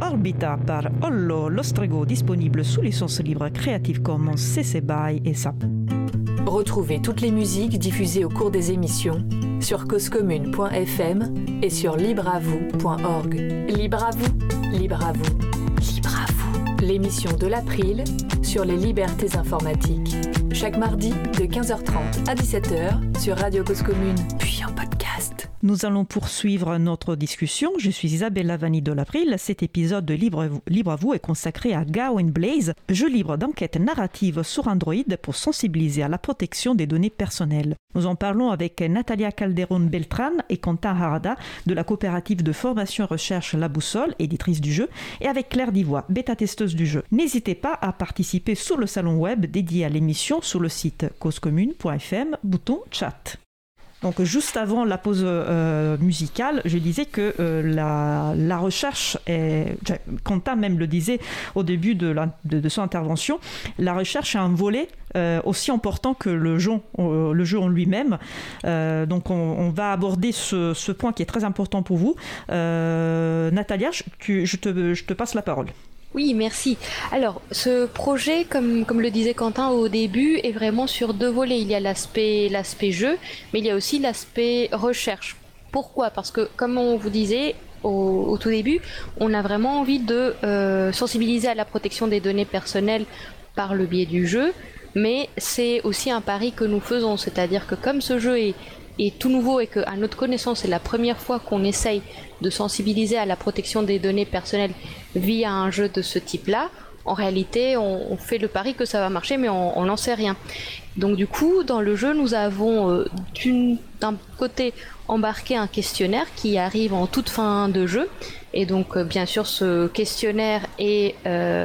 Orbita par Ollo Lostrego, disponible sous licence libre Creative Commons CC BY et SAP.
Retrouvez toutes les musiques diffusées au cours des émissions sur causecommune.fm et sur libreavoue.org. Libre à vous, libre vous, libre vous. L'émission de l'April sur les libertés informatiques. Chaque mardi de 15h30 à 17h sur Radio Cause Commune, puis en podcast.
Nous allons poursuivre notre discussion. Je suis Isabelle Lavani de l'April. Cet épisode de Libre, à vous est consacré à Gawain Blaze, jeu libre d'enquête narrative sur Android pour sensibiliser à la protection des données personnelles. Nous en parlons avec Natalia Calderon Beltran et Quentin Harada de la coopérative de formation recherche La Boussole, éditrice du jeu, et avec Claire Divois, bêta-testeuse du jeu. N'hésitez pas à participer sur le salon web dédié à l'émission sur le site causecommune.fm, bouton chat. Donc juste avant la pause musicale, je disais que la, la, recherche est, Quentin même le disait au début de, son intervention, la recherche est un volet aussi important que le jeu, en lui-même. donc on, va aborder ce, point qui est très important pour vous. Natalia, je te passe la parole.
Oui, merci. Alors, ce projet, comme, le disait Quentin au début, est vraiment sur deux volets. Il y a l'aspect, l'aspect jeu, mais il y a aussi l'aspect recherche. Pourquoi? Parce que, comme on vous disait au, tout début, on a vraiment envie de euh, sensibiliser à la protection des données personnelles par le biais du jeu, mais c'est aussi un pari que nous faisons, c'est-à-dire que comme ce jeu est, est tout nouveau et qu'à notre connaissance c'est la première fois qu'on essaye de sensibiliser à la protection des données personnelles via un jeu de ce type-là, en réalité, on, fait le pari que ça va marcher, mais on n'en sait rien. Donc du coup, dans le jeu, nous avons euh, d'un côté embarqué un questionnaire qui arrive en toute fin de jeu, et donc euh, bien sûr, ce questionnaire est, euh,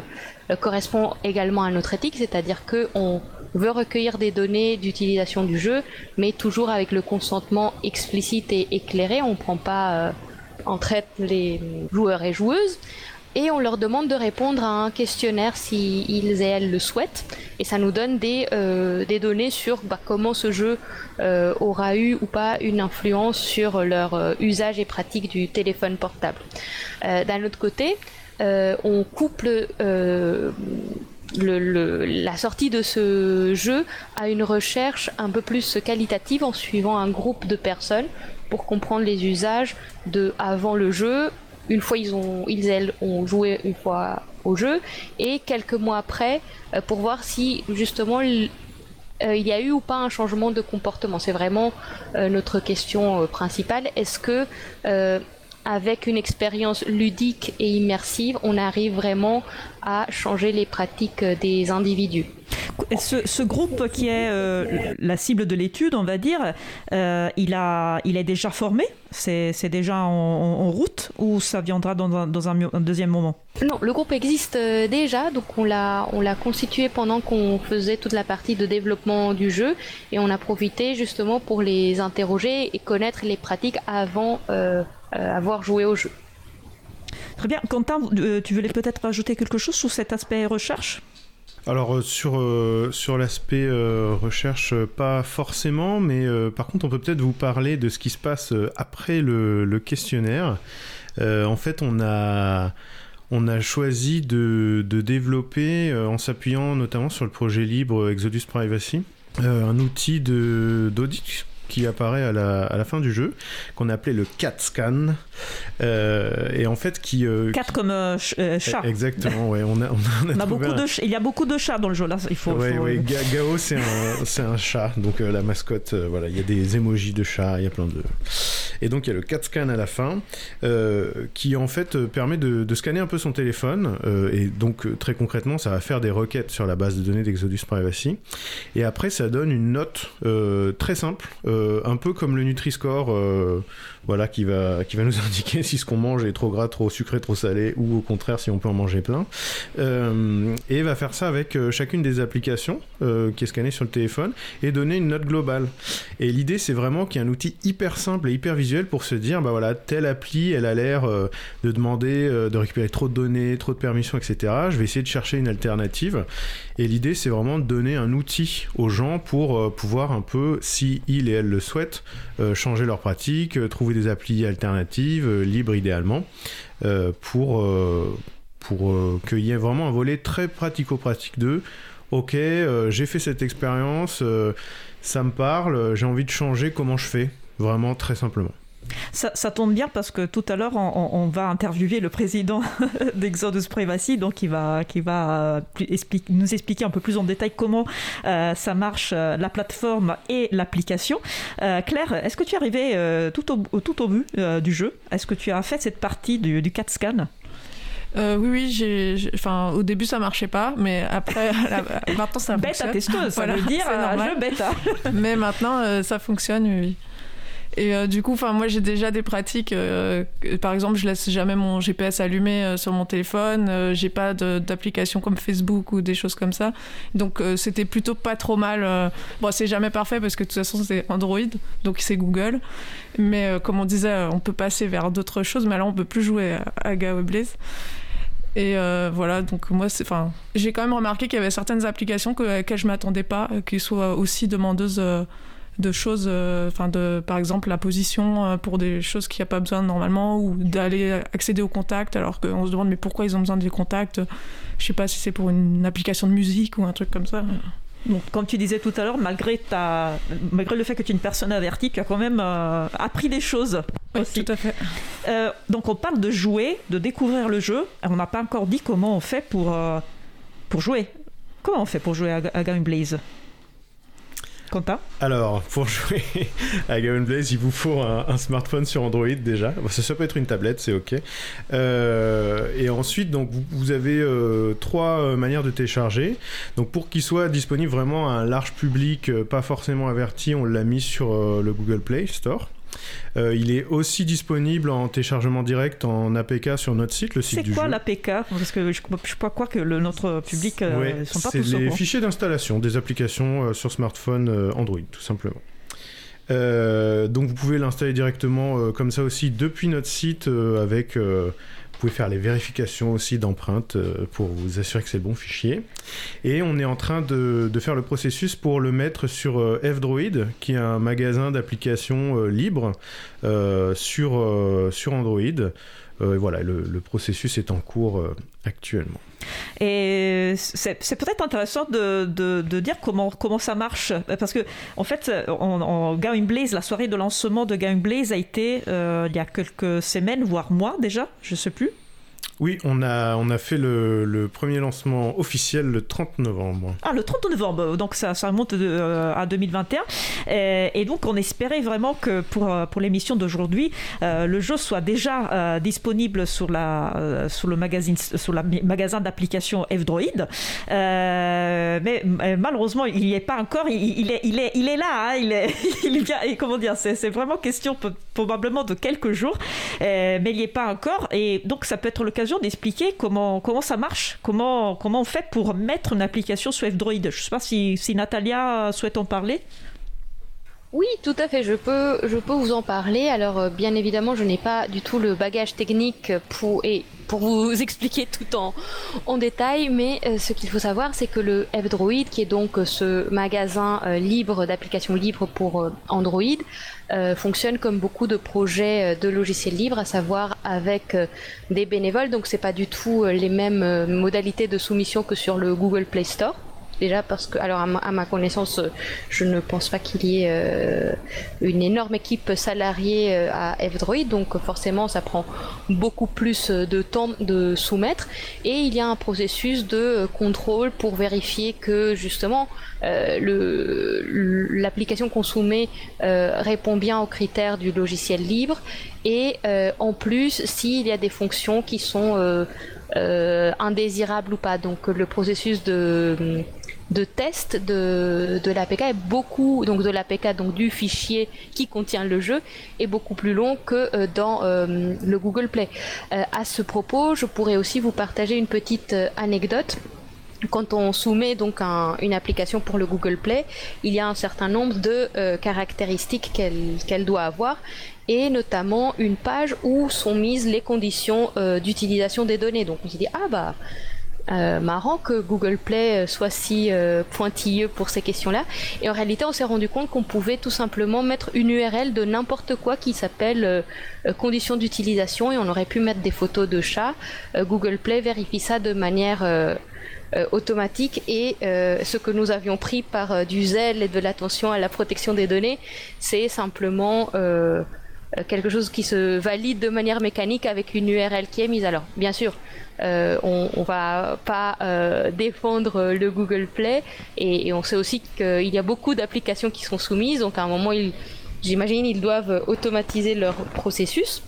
correspond également à notre éthique, c'est-à-dire que on veut recueillir des données d'utilisation du jeu, mais toujours avec le consentement explicite et éclairé. On ne prend pas en traite les joueurs et joueuses et on leur demande de répondre à un questionnaire si ils et elles le souhaitent et ça nous donne des, euh, des données sur bah, comment ce jeu euh, aura eu ou pas une influence sur leur euh, usage et pratique du téléphone portable. D'un autre côté, on couple la sortie de ce jeu à une recherche un peu plus qualitative en suivant un groupe de personnes pour comprendre les usages de avant le jeu, une fois ils ont ils elles ont joué une fois au jeu et quelques mois après euh, pour voir si justement il, euh, il y a eu ou pas un changement de comportement. C'est vraiment euh, notre question principale. Est-ce que avec une expérience ludique et immersive, on arrive vraiment à changer les pratiques des individus.
Ce, groupe qui est euh, la cible de l'étude, on va dire, euh, il, a, il est déjà formé? C'est déjà en, route ou ça viendra dans un, dans un, deuxième moment?
Non, le groupe existe euh, déjà, donc on l'a constitué pendant qu'on faisait toute la partie de développement du jeu et on a profité justement pour les interroger et connaître les pratiques avant avoir joué au jeu.
Très bien. Quentin, tu voulais peut-être ajouter quelque chose sur cet aspect recherche?
Alors euh, sur, euh, sur l'aspect euh, recherche, pas forcément, mais par contre on peut peut-être vous parler de ce qui se passe après le, questionnaire. en fait on a, on a choisi de, de développer, en s'appuyant notamment sur le projet libre Exodus Privacy, un outil d'audit qui apparaît à la, à la fin du jeu, qu'on appelait le cat scan, euh, et en fait qui...
Euh, cat comme euh, chat.
Exactement, ouais. On a,
on a, beaucoup de il y a beaucoup de chats dans le jeu, là, il faut...
Oui, oui, Gao c'est un, un, chat, donc la mascotte, voilà, il y a des émojis de chat, il y a plein de... Et donc il y a le cat scan à la fin, qui en fait permet de, de, scanner un peu son téléphone, et donc très concrètement, ça va faire des requêtes sur la base de données d'Exodus Privacy, et après ça donne une note très simple, euh, un peu comme le Nutri-Score, euh, voilà, qui va, qui va nous indiquer si ce qu'on mange est trop gras, trop sucré, trop salé, ou au contraire si on peut en manger plein. Euh, et va faire ça avec chacune des applications qui est scannée sur le téléphone et donner une note globale. Et l'idée, c'est vraiment qu'il y ait un outil hyper simple et hyper visuel pour se dire, bah voilà, telle appli, elle a l'air de demander de récupérer trop de données, trop de permissions, etc. Je vais essayer de chercher une alternative. Et l'idée, c'est vraiment de donner un outil aux gens pour pouvoir un peu, si il et elle le souhaitent, euh, changer leurs pratiques, euh, trouver des applis alternatives, euh, libres idéalement, pour, pour qu'il y ait vraiment un volet très pratico-pratique de ok, j'ai fait cette expérience, ça me parle, j'ai envie de changer comment je fais, vraiment très simplement.
Ça, tombe bien parce que tout à l'heure, on, va interviewer le président d'Exodus Privacy, donc il va, qui va euh, nous expliquer un peu plus en détail comment euh, ça marche, euh, la plateforme et l'application. Claire, est-ce que tu es arrivé tout, au, tout au but du jeu? Est-ce que tu as fait cette partie du, du CAT scan?
Oui, oui, j'ai, enfin, au début ça marchait pas, mais après, maintenant ça
bêta
fonctionne.
testeuse, ça veut dire un jeu bêta.
mais maintenant ça fonctionne, oui. Et euh, du coup, moi, j'ai déjà des pratiques. euh, par exemple, je laisse jamais mon GPS allumé euh, sur mon téléphone. j'ai pas d'application comme Facebook ou des choses comme ça. Donc, c'était plutôt pas trop mal. Bon, c'est jamais parfait parce que de toute façon, c'est Android, donc c'est Google. Mais comme on disait, on peut passer vers d'autres choses. Mais là, on peut plus jouer à, à Gao et voilà, donc moi, enfin, j'ai quand même remarqué qu'il y avait certaines applications que, auxquelles je m'attendais pas, qui soient aussi demandeuses de choses, euh, enfin, de, par exemple, la position euh, pour des choses qu'il n'y a pas besoin normalement, ou d'aller accéder aux contacts, alors qu'on se demande mais pourquoi ils ont besoin des contacts? Je sais pas si c'est pour une application de musique ou un truc comme ça.
Donc, comme tu disais tout à l'heure, malgré, ta... malgré le fait que tu es une personne avertie, tu as quand même euh, appris des choses.
Oui,
aussi.
tout à fait.
Euh, donc, on parle de jouer, de découvrir le jeu. On n'a pas encore dit comment on fait pour, euh, pour jouer. Comment on fait pour jouer à, à Game Blaze? Quentin
Alors, pour jouer à Gavin Blaze, il vous faut un, smartphone sur Android déjà. Ça, peut être une tablette, c'est ok. Euh, et ensuite, donc, vous, avez euh, trois euh, manières de télécharger. Donc, pour qu'il soit disponible vraiment à un large public, pas forcément averti, on l'a mis sur le Google Play Store. Euh, il est aussi disponible en téléchargement direct en APK sur notre site, le site
C'est
du
quoi
jeu.
l'APK Parce que je ne crois quoi que le, notre public ne
Ouais,
sont pas
c'est
tous
les fichiers d'installation des applications euh, sur smartphone euh, Android, tout simplement. Euh, donc vous pouvez l'installer directement euh, comme ça aussi depuis notre site euh, avec. Vous pouvez faire les vérifications aussi d'empreintes euh, pour vous assurer que c'est le bon fichier. Et on est en train de, faire le processus pour le mettre sur euh, F-Droid, qui est un magasin d'applications euh, libres sur, sur Android. Voilà, le, processus est en cours actuellement.
Et c'est peut-être intéressant de, de, de dire comment, comment ça marche. Parce que, en fait, en, la soirée de lancement de Game Blaze a été euh, il y a quelques semaines, voire mois déjà, je sais plus.
Oui, on a, on a fait le, premier lancement officiel le 30 novembre.
Ah, le 30 novembre, donc ça, ça remonte euh, à 2021. Et, et donc, on espérait vraiment que pour, euh, pour l'émission d'aujourd'hui, euh, le jeu soit déjà euh, disponible sur, la, euh, sur le magazine, sur la magasin d'applications F-Droid. Euh, mais euh, malheureusement, il n'y est pas encore. Il, est, il, est, il est là. hein, il, est, il comment dire C'est vraiment question probablement de quelques jours. Euh, mais il n'y est pas encore. Et donc, ça peut être l'occasion d'expliquer comment, comment ça marche. Comment, comment on fait pour mettre une application sur F-Droid. Je ne sais pas si, si Natalia souhaite en parler.
Oui, tout à fait, je peux, je peux vous en parler. Alors, euh, bien évidemment, je n'ai pas du tout le bagage technique pour, vous expliquer tout en, détail, mais euh, ce qu'il faut savoir, c'est que le F-Droid, qui est donc euh, ce magasin libre d'applications libres pour Android, fonctionne comme beaucoup de projets de logiciels libres, à savoir avec des bénévoles. Donc, c'est pas du tout les mêmes modalités de soumission que sur le Google Play Store. Déjà parce que, alors à ma, connaissance, euh, je ne pense pas qu'il y ait euh, une énorme équipe salariée euh, à F-Droid, donc forcément ça prend beaucoup plus de temps de soumettre. Et il y a un processus de contrôle pour vérifier que justement l'application qu'on soumet répond bien aux critères du logiciel libre. Et en plus, s'il y a des fonctions qui sont indésirables ou pas. Donc le processus de de test de, de l'APK est beaucoup donc de l'APK donc du fichier qui contient le jeu est beaucoup plus long que euh, dans euh, le Google Play. Euh, à ce propos, je pourrais aussi vous partager une petite euh, anecdote. Quand on soumet donc un- une application pour le Google Play, il y a un certain nombre de caractéristiques qu'elle doit avoir et notamment une page où sont mises les conditions d'utilisation des données. Donc on s'est dit ah bah euh, marrant que Google Play euh, soit si euh, pointilleux pour ces questions-là. Et en réalité, on s'est rendu compte qu'on pouvait tout simplement mettre une URL de n'importe quoi qui s'appelle euh, euh, conditions d'utilisation et on aurait pu mettre des photos de chats. Google Play vérifie ça de manière automatique et ce que nous avions pris par du zèle et de l'attention à la protection des données, c'est simplement quelque chose qui se valide de manière mécanique avec une URL qui est mise. Alors, bien sûr, euh, on, on va pas euh, défendre le Google Play et, on sait aussi qu'il y a beaucoup d'applications qui sont soumises. Donc, à un moment, j'imagine, ils doivent automatiser leur processus.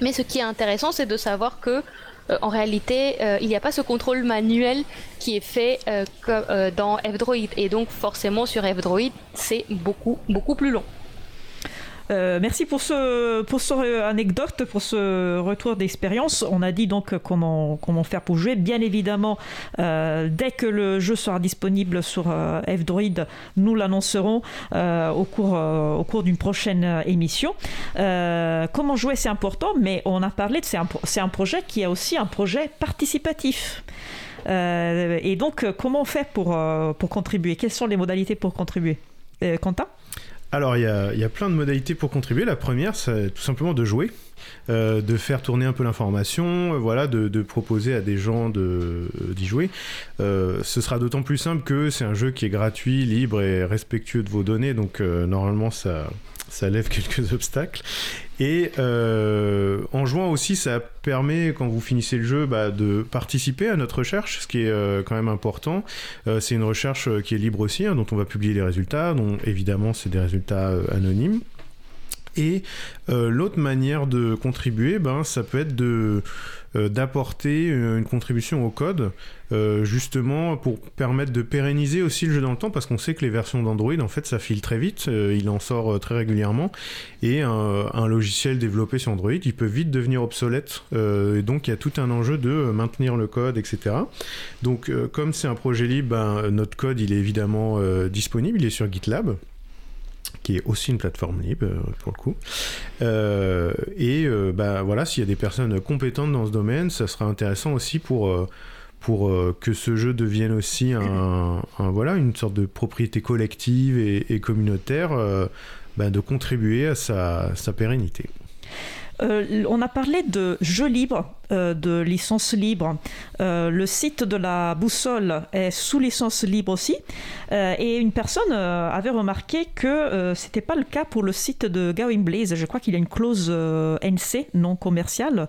Mais ce qui est intéressant, c'est de savoir que euh, en réalité, euh, il n'y a pas ce contrôle manuel qui est fait euh, euh, dans F-Droid. Et donc, forcément, sur F-Droid, c'est beaucoup, beaucoup plus long.
Merci pour ce, pour ce anecdote, pour ce retour d'expérience. On a dit donc comment, comment faire pour jouer. Bien évidemment, dès que le jeu sera disponible sur F-Droid, nous l'annoncerons au cours, cours d'une prochaine émission. comment jouer, c'est important, mais on a parlé de c'est un, un projet qui est aussi un projet participatif. Euh, et donc, euh, comment on fait pour, euh, pour contribuer? Quelles sont les modalités pour contribuer? Quentin?
Alors, il y, a, plein de modalités pour contribuer. La première, c'est tout simplement de jouer, de faire tourner un peu l'information, voilà, de, de, proposer à des gens d'y jouer. ce sera d'autant plus simple que c'est un jeu qui est gratuit, libre et respectueux de vos données, donc normalement, ça, ça lève quelques obstacles. Et euh, en jouant aussi, ça permet, quand vous finissez le jeu, bah, de participer à notre recherche, ce qui est euh, quand même important. Euh, c'est une recherche qui est libre aussi, hein, dont on va publier les résultats, dont évidemment c'est des résultats anonymes. Et l'autre manière de contribuer, ben, ça peut être de d'apporter euh, une contribution au code, euh, justement pour permettre de pérenniser aussi le jeu dans le temps, parce qu'on sait que les versions d'Android, en fait, ça file très vite, il en sort très régulièrement, et un, logiciel développé sur Android, il peut vite devenir obsolète, et donc il y a tout un enjeu de maintenir le code, etc. Donc comme c'est un projet libre, ben, notre code, il est évidemment disponible, il est sur GitLab qui est aussi une plateforme libre euh, pour le coup. Euh, et euh, bah, voilà, s'il y a des personnes compétentes dans ce domaine, ça sera intéressant aussi pour pour que ce jeu devienne aussi un, voilà, une sorte de propriété collective et, communautaire, bah, de contribuer à sa, sa pérennité.
Euh, on a parlé de jeux libres, euh, de licence libre. Euh, le site de la boussole est sous licence libre aussi. et une personne avait remarqué que ce n'était pas le cas pour le site de Gawin Blaze. Je crois qu'il y a une clause NC non commerciale.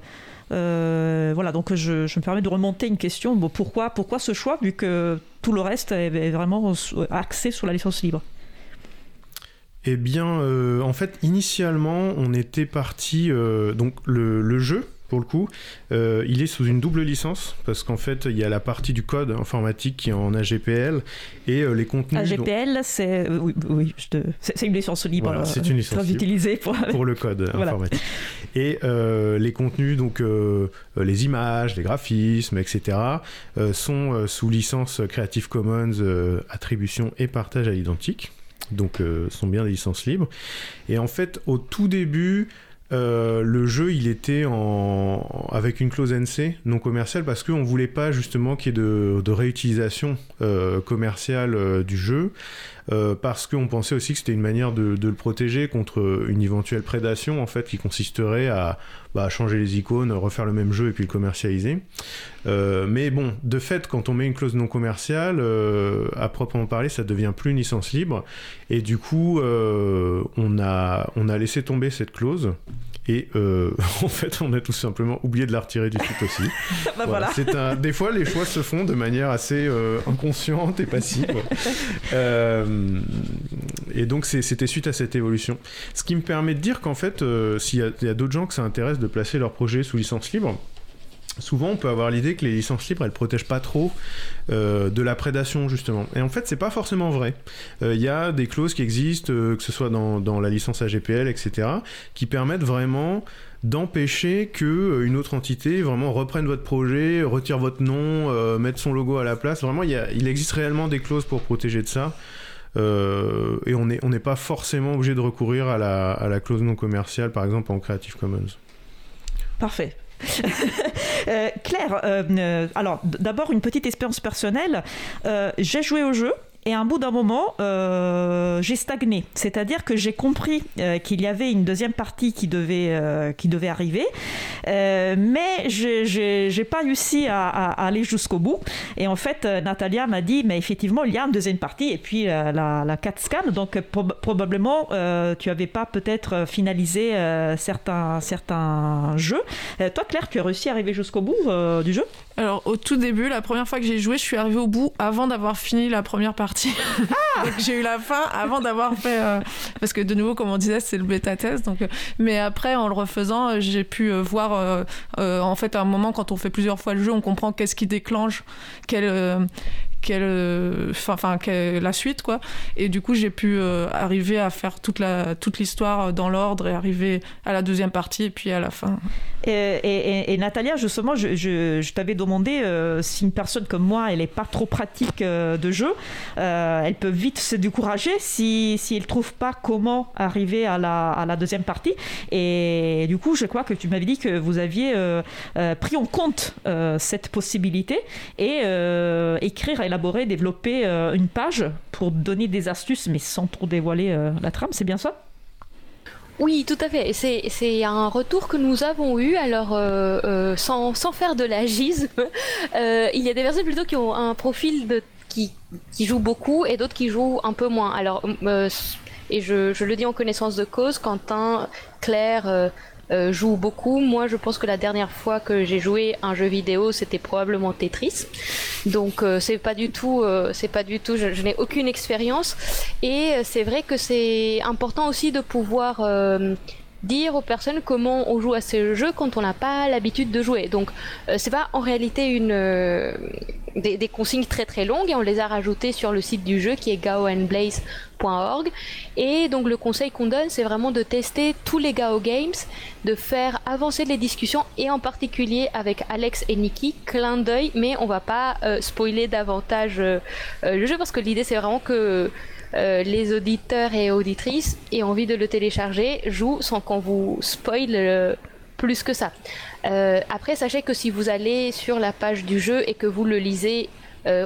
voilà, donc je, me permets de remonter une question. pourquoi, pourquoi ce choix vu que tout le reste est vraiment axé sur la licence libre?
Eh bien, euh, en fait, initialement, on était parti. Euh, donc, le, jeu, pour le coup, euh, il est sous une double licence parce qu'en fait, il y a la partie du code informatique qui est en AGPL et les contenus.
AGPL, c'est oui, c'est une licence libre.
c'est une licence
libre utilisée pour...
pour le code informatique. Et les contenus, donc les images, les graphismes, etc., sont sous licence Creative Commons, attribution et partage à l'identique donc euh, sont bien des licences libres. Et en fait, au tout début, euh, le jeu, il était avec une clause NC non commerciale parce qu'on voulait pas justement qu'il y ait de, réutilisation euh, commerciale du jeu. Euh, parce qu'on pensait aussi que c'était une manière de, le protéger contre une éventuelle prédation en fait qui consisterait à bah, changer les icônes, refaire le même jeu et puis le commercialiser. Euh, mais bon, de fait, quand on met une clause non commerciale, euh, à proprement parler, ça devient plus une licence libre et du coup, on a on a laissé tomber cette clause. Et euh, en fait, on a tout simplement oublié de la retirer du site aussi.
bah voilà.
C'est un... Des fois, les choix se font de manière assez euh, inconsciente et passive. Euh, et donc, c'était suite à cette évolution. Ce qui me permet de dire qu'en fait, s'il y a, a d'autres gens que ça intéresse de placer leur projet sous licence libre, souvent on peut avoir l'idée que les licences libres elles protègent pas trop euh, de la prédation justement. Et en fait c'est pas forcément vrai. Euh, il y a des clauses qui existent euh, que ce soit dans, la licence AGPL etc qui permettent vraiment d'empêcher que une autre entité vraiment reprenne votre projet retire votre nom mette son logo à la place. Vraiment il, existe réellement des clauses pour protéger de ça. Et on n'est pas forcément obligé de recourir à la, à la clause non commerciale par exemple en Creative Commons.
Parfait Claire, euh, euh, alors d'abord une petite expérience personnelle. j'ai joué au jeu. Et à un bout d'un moment, euh, j'ai stagné. C'est-à-dire que j'ai compris euh, qu'il y avait une deuxième partie qui devait, euh, qui devait arriver, mais je n'ai pas réussi à, aller jusqu'au bout. Et en fait, Natalia m'a dit, mais effectivement, il y a une deuxième partie, et puis la, la 4 scan, donc probablement, tu n'avais pas peut-être finalisé certains, certains jeux. toi, Claire, tu as réussi à arriver jusqu'au bout du jeu?
Alors, au tout début, la première fois que j'ai joué, je suis arrivée au bout avant d'avoir fini la première partie. Ah donc, j'ai eu la fin avant d'avoir fait. Euh, parce que, de nouveau, comme on disait, c'est le bêta test. Donc, euh, mais après, en le refaisant, euh, j'ai pu voir. en fait, à un moment, quand on fait plusieurs fois le jeu, on comprend qu'est-ce qui déclenche, quel quelle, euh, enfin, la suite, quoi. Et du coup, j'ai pu euh, arriver à faire toute la toute l'histoire dans l'ordre et arriver à la deuxième partie et puis à la fin.
Et, Natalia, justement, je, je, t'avais demandé euh, si une personne comme moi, elle n'est pas trop pratique de jeu, elle peut vite se décourager si, si elle trouve pas comment arriver à la, à la deuxième partie. Et du coup, je crois que tu m'avais dit que vous aviez pris en compte cette possibilité et écrire élaborer, développer euh, une page pour donner des astuces, mais sans trop dévoiler euh, la trame, c'est bien ça?
Oui, tout à fait. C'est un retour que nous avons eu. Alors, euh, sans, sans, faire de l'agisme, il y a des personnes plutôt qui ont un profil de, qui, qui jouent beaucoup et d'autres qui jouent un peu moins. Alors, et je, je, le dis en connaissance de cause, Quentin, Claire, euh, joue beaucoup. Moi, je pense que la dernière fois que j'ai joué un jeu vidéo, c'était probablement Tetris. Donc, euh, c'est pas du tout, euh, c'est pas du tout. Je, je n'ai aucune expérience. Et c'est vrai que c'est important aussi de pouvoir dire aux personnes comment on joue à ce jeu quand on n'a pas l'habitude de jouer. Donc euh, c'est pas en réalité une euh, des, consignes très très longues et on les a rajoutées sur le site du jeu qui est gaoandblaze.org et donc le conseil qu'on donne c'est vraiment de tester tous les Gao Games, de faire avancer les discussions et en particulier avec Alex et Nikki, clin d'œil mais on va pas euh, spoiler davantage le jeu parce que l'idée c'est vraiment que euh, les auditeurs et auditrices aient envie de le télécharger, jouent sans qu'on vous spoil euh, plus que ça. Euh, après, sachez que si vous allez sur la page du jeu et que vous le lisez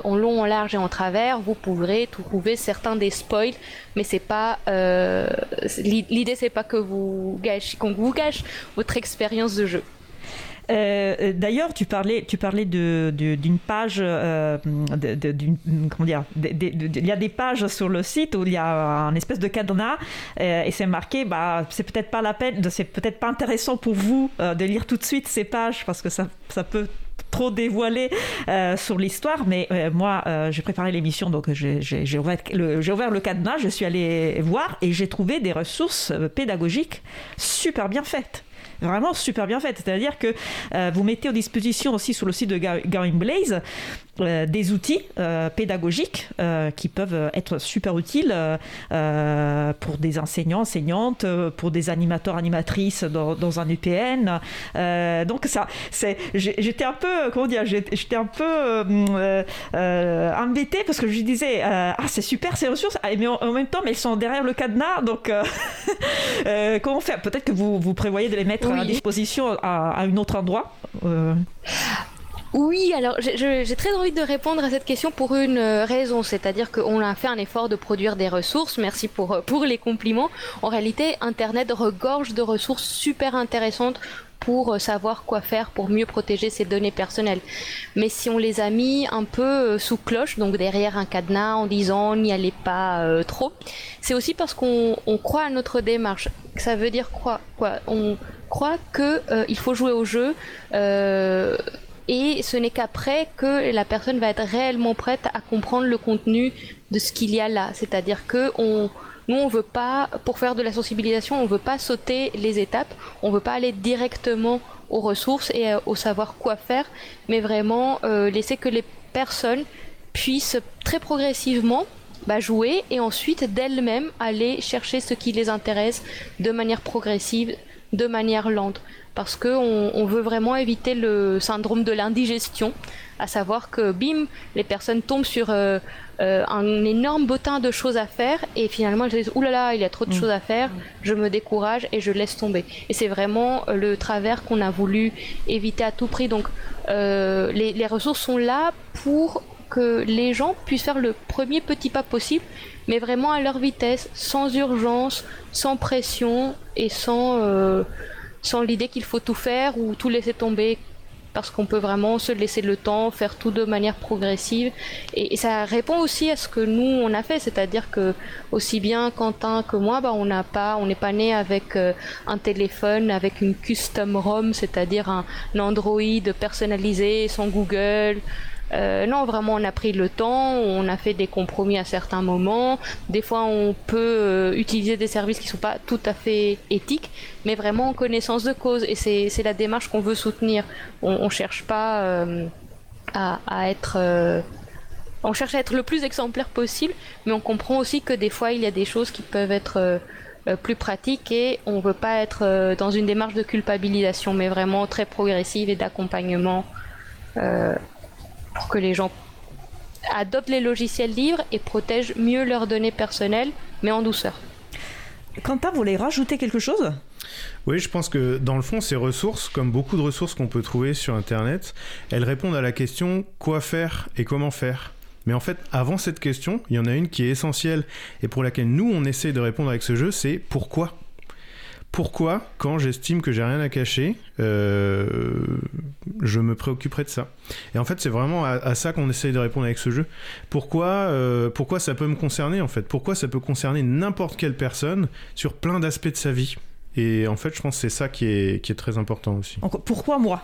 en long, en large et en travers, vous pourrez trouver certains des spoils, mais c'est pas l'idée, c'est pas que vous qu'on vous gâche votre expérience de jeu.
Euh, euh, d'ailleurs, tu parlais, tu parlais d'une page, euh, comment dire, il y a des pages sur le site où il y a un espèce de cadenas et c'est marqué, bah, c'est peut-être pas la peine, c'est peut-être pas intéressant pour vous de lire tout de suite ces pages parce que ça, ça peut trop dévoiler sur l'histoire, mais moi, j'ai préparé l'émission, donc j'ai ouvert, ouvert, le cadenas, je suis allée voir et j'ai trouvé des ressources pédagogiques super bien faites vraiment super bien faite. C'est-à-dire que euh, vous mettez à disposition aussi sur le site de Going Blaze euh, des outils euh, pédagogiques qui peuvent être super utiles pour des enseignants, enseignantes, pour des animateurs, animatrices dans, un UPN. donc ça, c'est, j'étais un peu, comment dire, j'étais un peu embêtée parce que je disais, ah c'est super ces ressources, ah, mais en, même temps, mais elles sont derrière le cadenas, donc comment faire? Peut-être que vous, vous prévoyez de les mettre à disposition à, un autre endroit euh.
Oui, alors j'ai très envie de répondre à cette question pour une euh, raison, c'est-à-dire qu'on a fait un effort de produire des ressources, merci pour, euh, les compliments. En réalité, Internet regorge de ressources super intéressantes pour savoir quoi faire pour mieux protéger ses données personnelles. Mais si on les a mis un peu sous cloche, donc derrière un cadenas en disant n'y allez pas trop, c'est aussi parce qu'on croit à notre démarche. Ça veut dire quoi, quoi? On, crois qu'il euh, faut jouer au jeu euh, et ce n'est qu'après que la personne va être réellement prête à comprendre le contenu de ce qu'il y a là. C'est-à-dire que nous, on veut pas, pour faire de la sensibilisation, on veut pas sauter les étapes, on veut pas aller directement aux ressources et euh, au savoir quoi faire, mais vraiment laisser que les personnes puissent très progressivement bah, jouer et ensuite d'elles-mêmes aller chercher ce qui les intéresse de manière progressive de manière lente parce qu'on on veut vraiment éviter le syndrome de l'indigestion, à savoir que bim, les personnes tombent sur euh, euh, un énorme bottin de choses à faire et finalement elles se disent oulala, il y a trop de mm. choses à faire, je me décourage et je laisse tomber. Et c'est vraiment euh, le travers qu'on a voulu éviter à tout prix. Donc les, les ressources sont là pour que les gens puissent faire le premier petit pas possible mais vraiment à leur vitesse, sans urgence, sans pression et sans, euh, sans l'idée qu'il faut tout faire ou tout laisser tomber parce qu'on peut vraiment se laisser le temps, faire tout de manière progressive. Et, ça répond aussi à ce que nous on a fait, c'est-à-dire que aussi bien Quentin que moi, bah, on n'a pas, on n'est pas né avec euh, un téléphone avec une custom ROM, c'est-à-dire un Android personnalisé sans Google. Euh, non, vraiment, on a pris le temps, on a fait des compromis à certains moments. Des fois, on peut euh, utiliser des services qui ne sont pas tout à fait éthiques, mais vraiment en connaissance de cause. Et c'est la démarche qu'on veut soutenir. On ne cherche pas euh, à, être on cherche à être le plus exemplaire possible, mais on comprend aussi que des fois il y a des choses qui peuvent être plus pratiques et on ne veut pas être dans une démarche de culpabilisation, mais vraiment très progressive et d'accompagnement que les gens adoptent les logiciels libres et protègent mieux leurs données personnelles, mais en douceur.
Quentin, vous voulez rajouter quelque chose?
Oui, je pense que dans le fond, ces ressources, comme beaucoup de ressources qu'on peut trouver sur Internet, elles répondent à la question quoi faire et comment faire? Mais en fait, avant cette question, il y en a une qui est essentielle et pour laquelle nous, on essaie de répondre avec ce jeu, c'est pourquoi pourquoi, quand j'estime que j'ai rien à cacher, euh, je me préoccuperai de ça Et en fait, c'est vraiment à, ça qu'on essaye de répondre avec ce jeu. Pourquoi, euh, pourquoi ça peut me concerner en fait? Pourquoi ça peut concerner n'importe quelle personne sur plein d'aspects de sa vie? Et en fait, je pense que c'est ça qui est, qui est très important aussi.
pourquoi moi?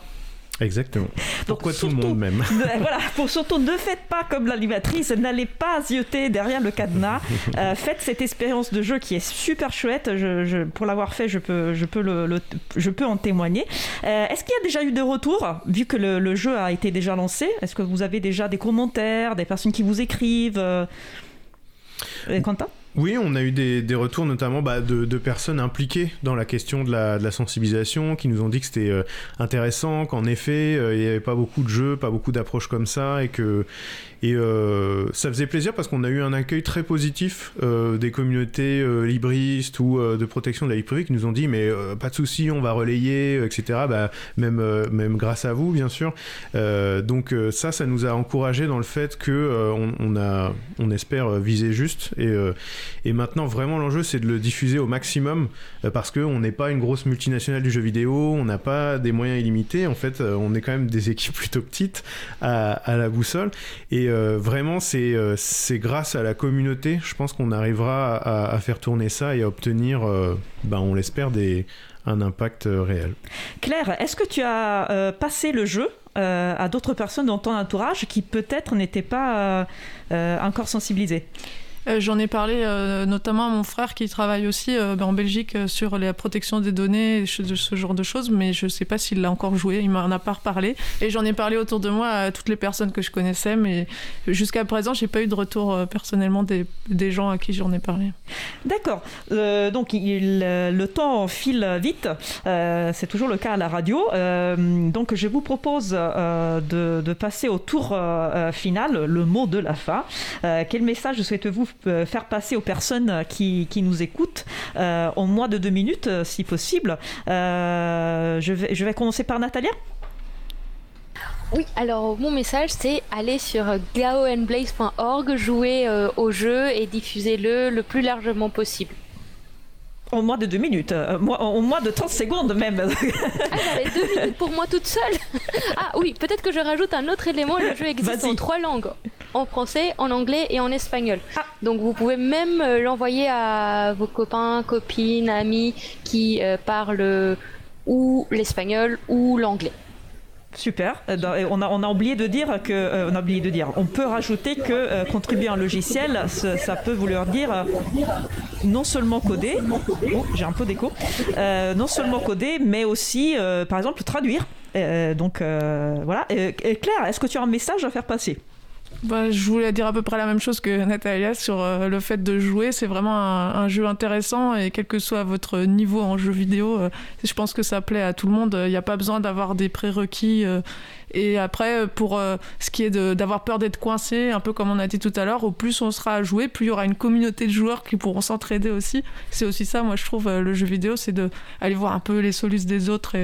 Exactement. Pourquoi tout le monde même
Voilà, pour surtout ne faites pas comme l'animatrice, n'allez pas zioter derrière le cadenas. Euh, faites cette expérience de jeu qui est super chouette. Je, pour l'avoir fait, je peux, je peux, le, je peux en témoigner. Euh, est-ce qu'il y a déjà eu des retours, vu que le, jeu a été déjà lancé? Est-ce que vous avez déjà des commentaires, des personnes qui vous écrivent euh, Quentin?
Oui, on a eu des, retours notamment bah, de, personnes impliquées dans la question de la, sensibilisation qui nous ont dit que c'était euh, intéressant, qu'en effet, euh, il n'y avait pas beaucoup de jeux, pas beaucoup d'approches comme ça et que et euh, ça faisait plaisir parce qu'on a eu un accueil très positif euh, des communautés euh, libristes ou de protection de la vie privée qui nous ont dit mais pas de souci, on va relayer, etc. Bah, même, même grâce à vous, bien sûr. donc ça, ça nous a encouragé dans le fait que on, a, on espère viser juste. Et, et maintenant, vraiment, l'enjeu, c'est de le diffuser au maximum parce qu'on n'est pas une grosse multinationale du jeu vidéo, on n'a pas des moyens illimités. En fait, on est quand même des équipes plutôt petites à, à la boussole. Et euh, vraiment, euh, c'est grâce à la communauté, je pense qu'on arrivera à, faire tourner ça et à obtenir, euh, ben, on l'espère, un impact réel.
Claire, est-ce que tu as passé le jeu à d'autres personnes dans ton entourage qui peut-être n'étaient pas encore sensibilisées?
euh, j'en ai parlé euh, notamment à mon frère qui travaille aussi euh, ben, en Belgique sur la protection des données, ce, genre de choses, mais je ne sais pas s'il l'a encore joué, il m'en a pas reparlé. Et j'en ai parlé autour de moi à toutes les personnes que je connaissais, mais jusqu'à présent, j'ai pas eu de retour personnellement des, gens à qui j'en ai parlé.
D'accord. donc le temps file vite, c'est toujours le cas à la radio. donc je vous propose de, de, passer au tour final, le mot de la fin. quel message souhaitez-vous euh, faire passer aux personnes qui, qui nous écoutent euh, en moins de deux minutes, euh, si possible. je, vais, je vais commencer par Natalia.
Oui, alors mon message c'est aller sur gaoandblaze.org, jouer au jeu et diffuser-le le plus largement possible.
En moins de deux minutes, en moins de 30 secondes même.
ah, j'avais deux minutes pour moi toute seule. ah oui, peut-être que je rajoute un autre élément, le jeu existe en trois langues en français, en anglais et en espagnol. Ah. Donc vous pouvez même euh, l'envoyer à vos copains, copines, amis qui euh, parlent ou l'espagnol ou l'anglais.
Super. Euh, on a, oublié de dire que, on a oublié de dire, on peut rajouter que contribuer à un logiciel, ça, peut vouloir dire non seulement coder, oh, j'ai un peu d'écho, non seulement coder, mais aussi, par exemple, traduire. donc voilà. Claire, est-ce que tu as un message à faire passer?
Bah, je voulais dire à peu près la même chose que Natalia sur euh, le fait de jouer. C'est vraiment un, jeu intéressant et quel que soit votre niveau en jeu vidéo, euh, je pense que ça plaît à tout le monde. Il n'y a pas besoin d'avoir des prérequis. Euh, et après, pour ce qui est d'avoir peur d'être coincé, un peu comme on a dit tout à l'heure, au plus on sera à jouer, plus il y aura une communauté de joueurs qui pourront s'entraider aussi. C'est aussi ça, moi je trouve, le jeu vidéo, c'est d'aller voir un peu les solutions des autres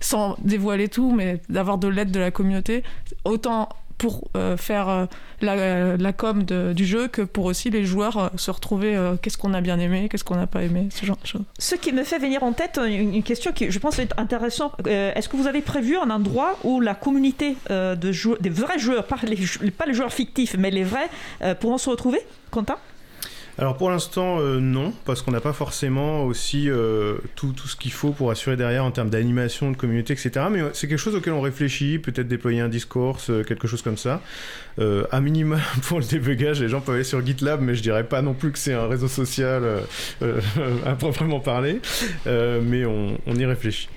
sans dévoiler tout, mais d'avoir de l'aide de la communauté. Autant pour euh, faire euh, la, la, com du jeu que pour aussi les joueurs euh, se retrouver qu'est-ce qu'on a bien aimé, qu'est-ce qu'on n'a pas aimé, ce genre de choses.
Ce qui me fait venir en tête une, question qui je pense est intéressante. Est-ce que vous avez prévu un endroit où la communauté de des vrais joueurs, pas les, pas les joueurs fictifs, mais les vrais, pourront se retrouver? Quentin?
Alors pour l'instant, euh, non, parce qu'on n'a pas forcément aussi euh, tout, tout, ce qu'il faut pour assurer derrière en termes d'animation, de communauté, etc. Mais c'est quelque chose auquel on réfléchit, peut-être déployer un discours, euh, quelque chose comme ça. à minima, pour le débugage, les gens peuvent aller sur GitLab, mais je dirais pas non plus que c'est un réseau social à proprement parler. mais on y réfléchit.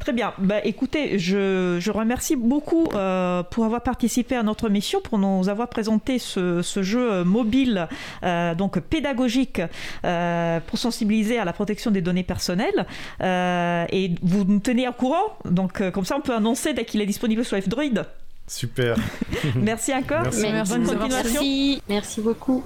Très bien. Bah, écoutez, je, je remercie beaucoup euh, pour avoir participé à notre mission, pour nous avoir présenté ce, ce jeu mobile, euh, donc pédagogique, euh, pour sensibiliser à la protection des données personnelles. Euh, et vous nous tenez au courant. Donc, euh, comme ça, on peut annoncer dès qu'il est disponible sur F-Droid.
Super.
Merci encore.
Merci.
Bonne
Merci.
continuation.
Merci, merci beaucoup.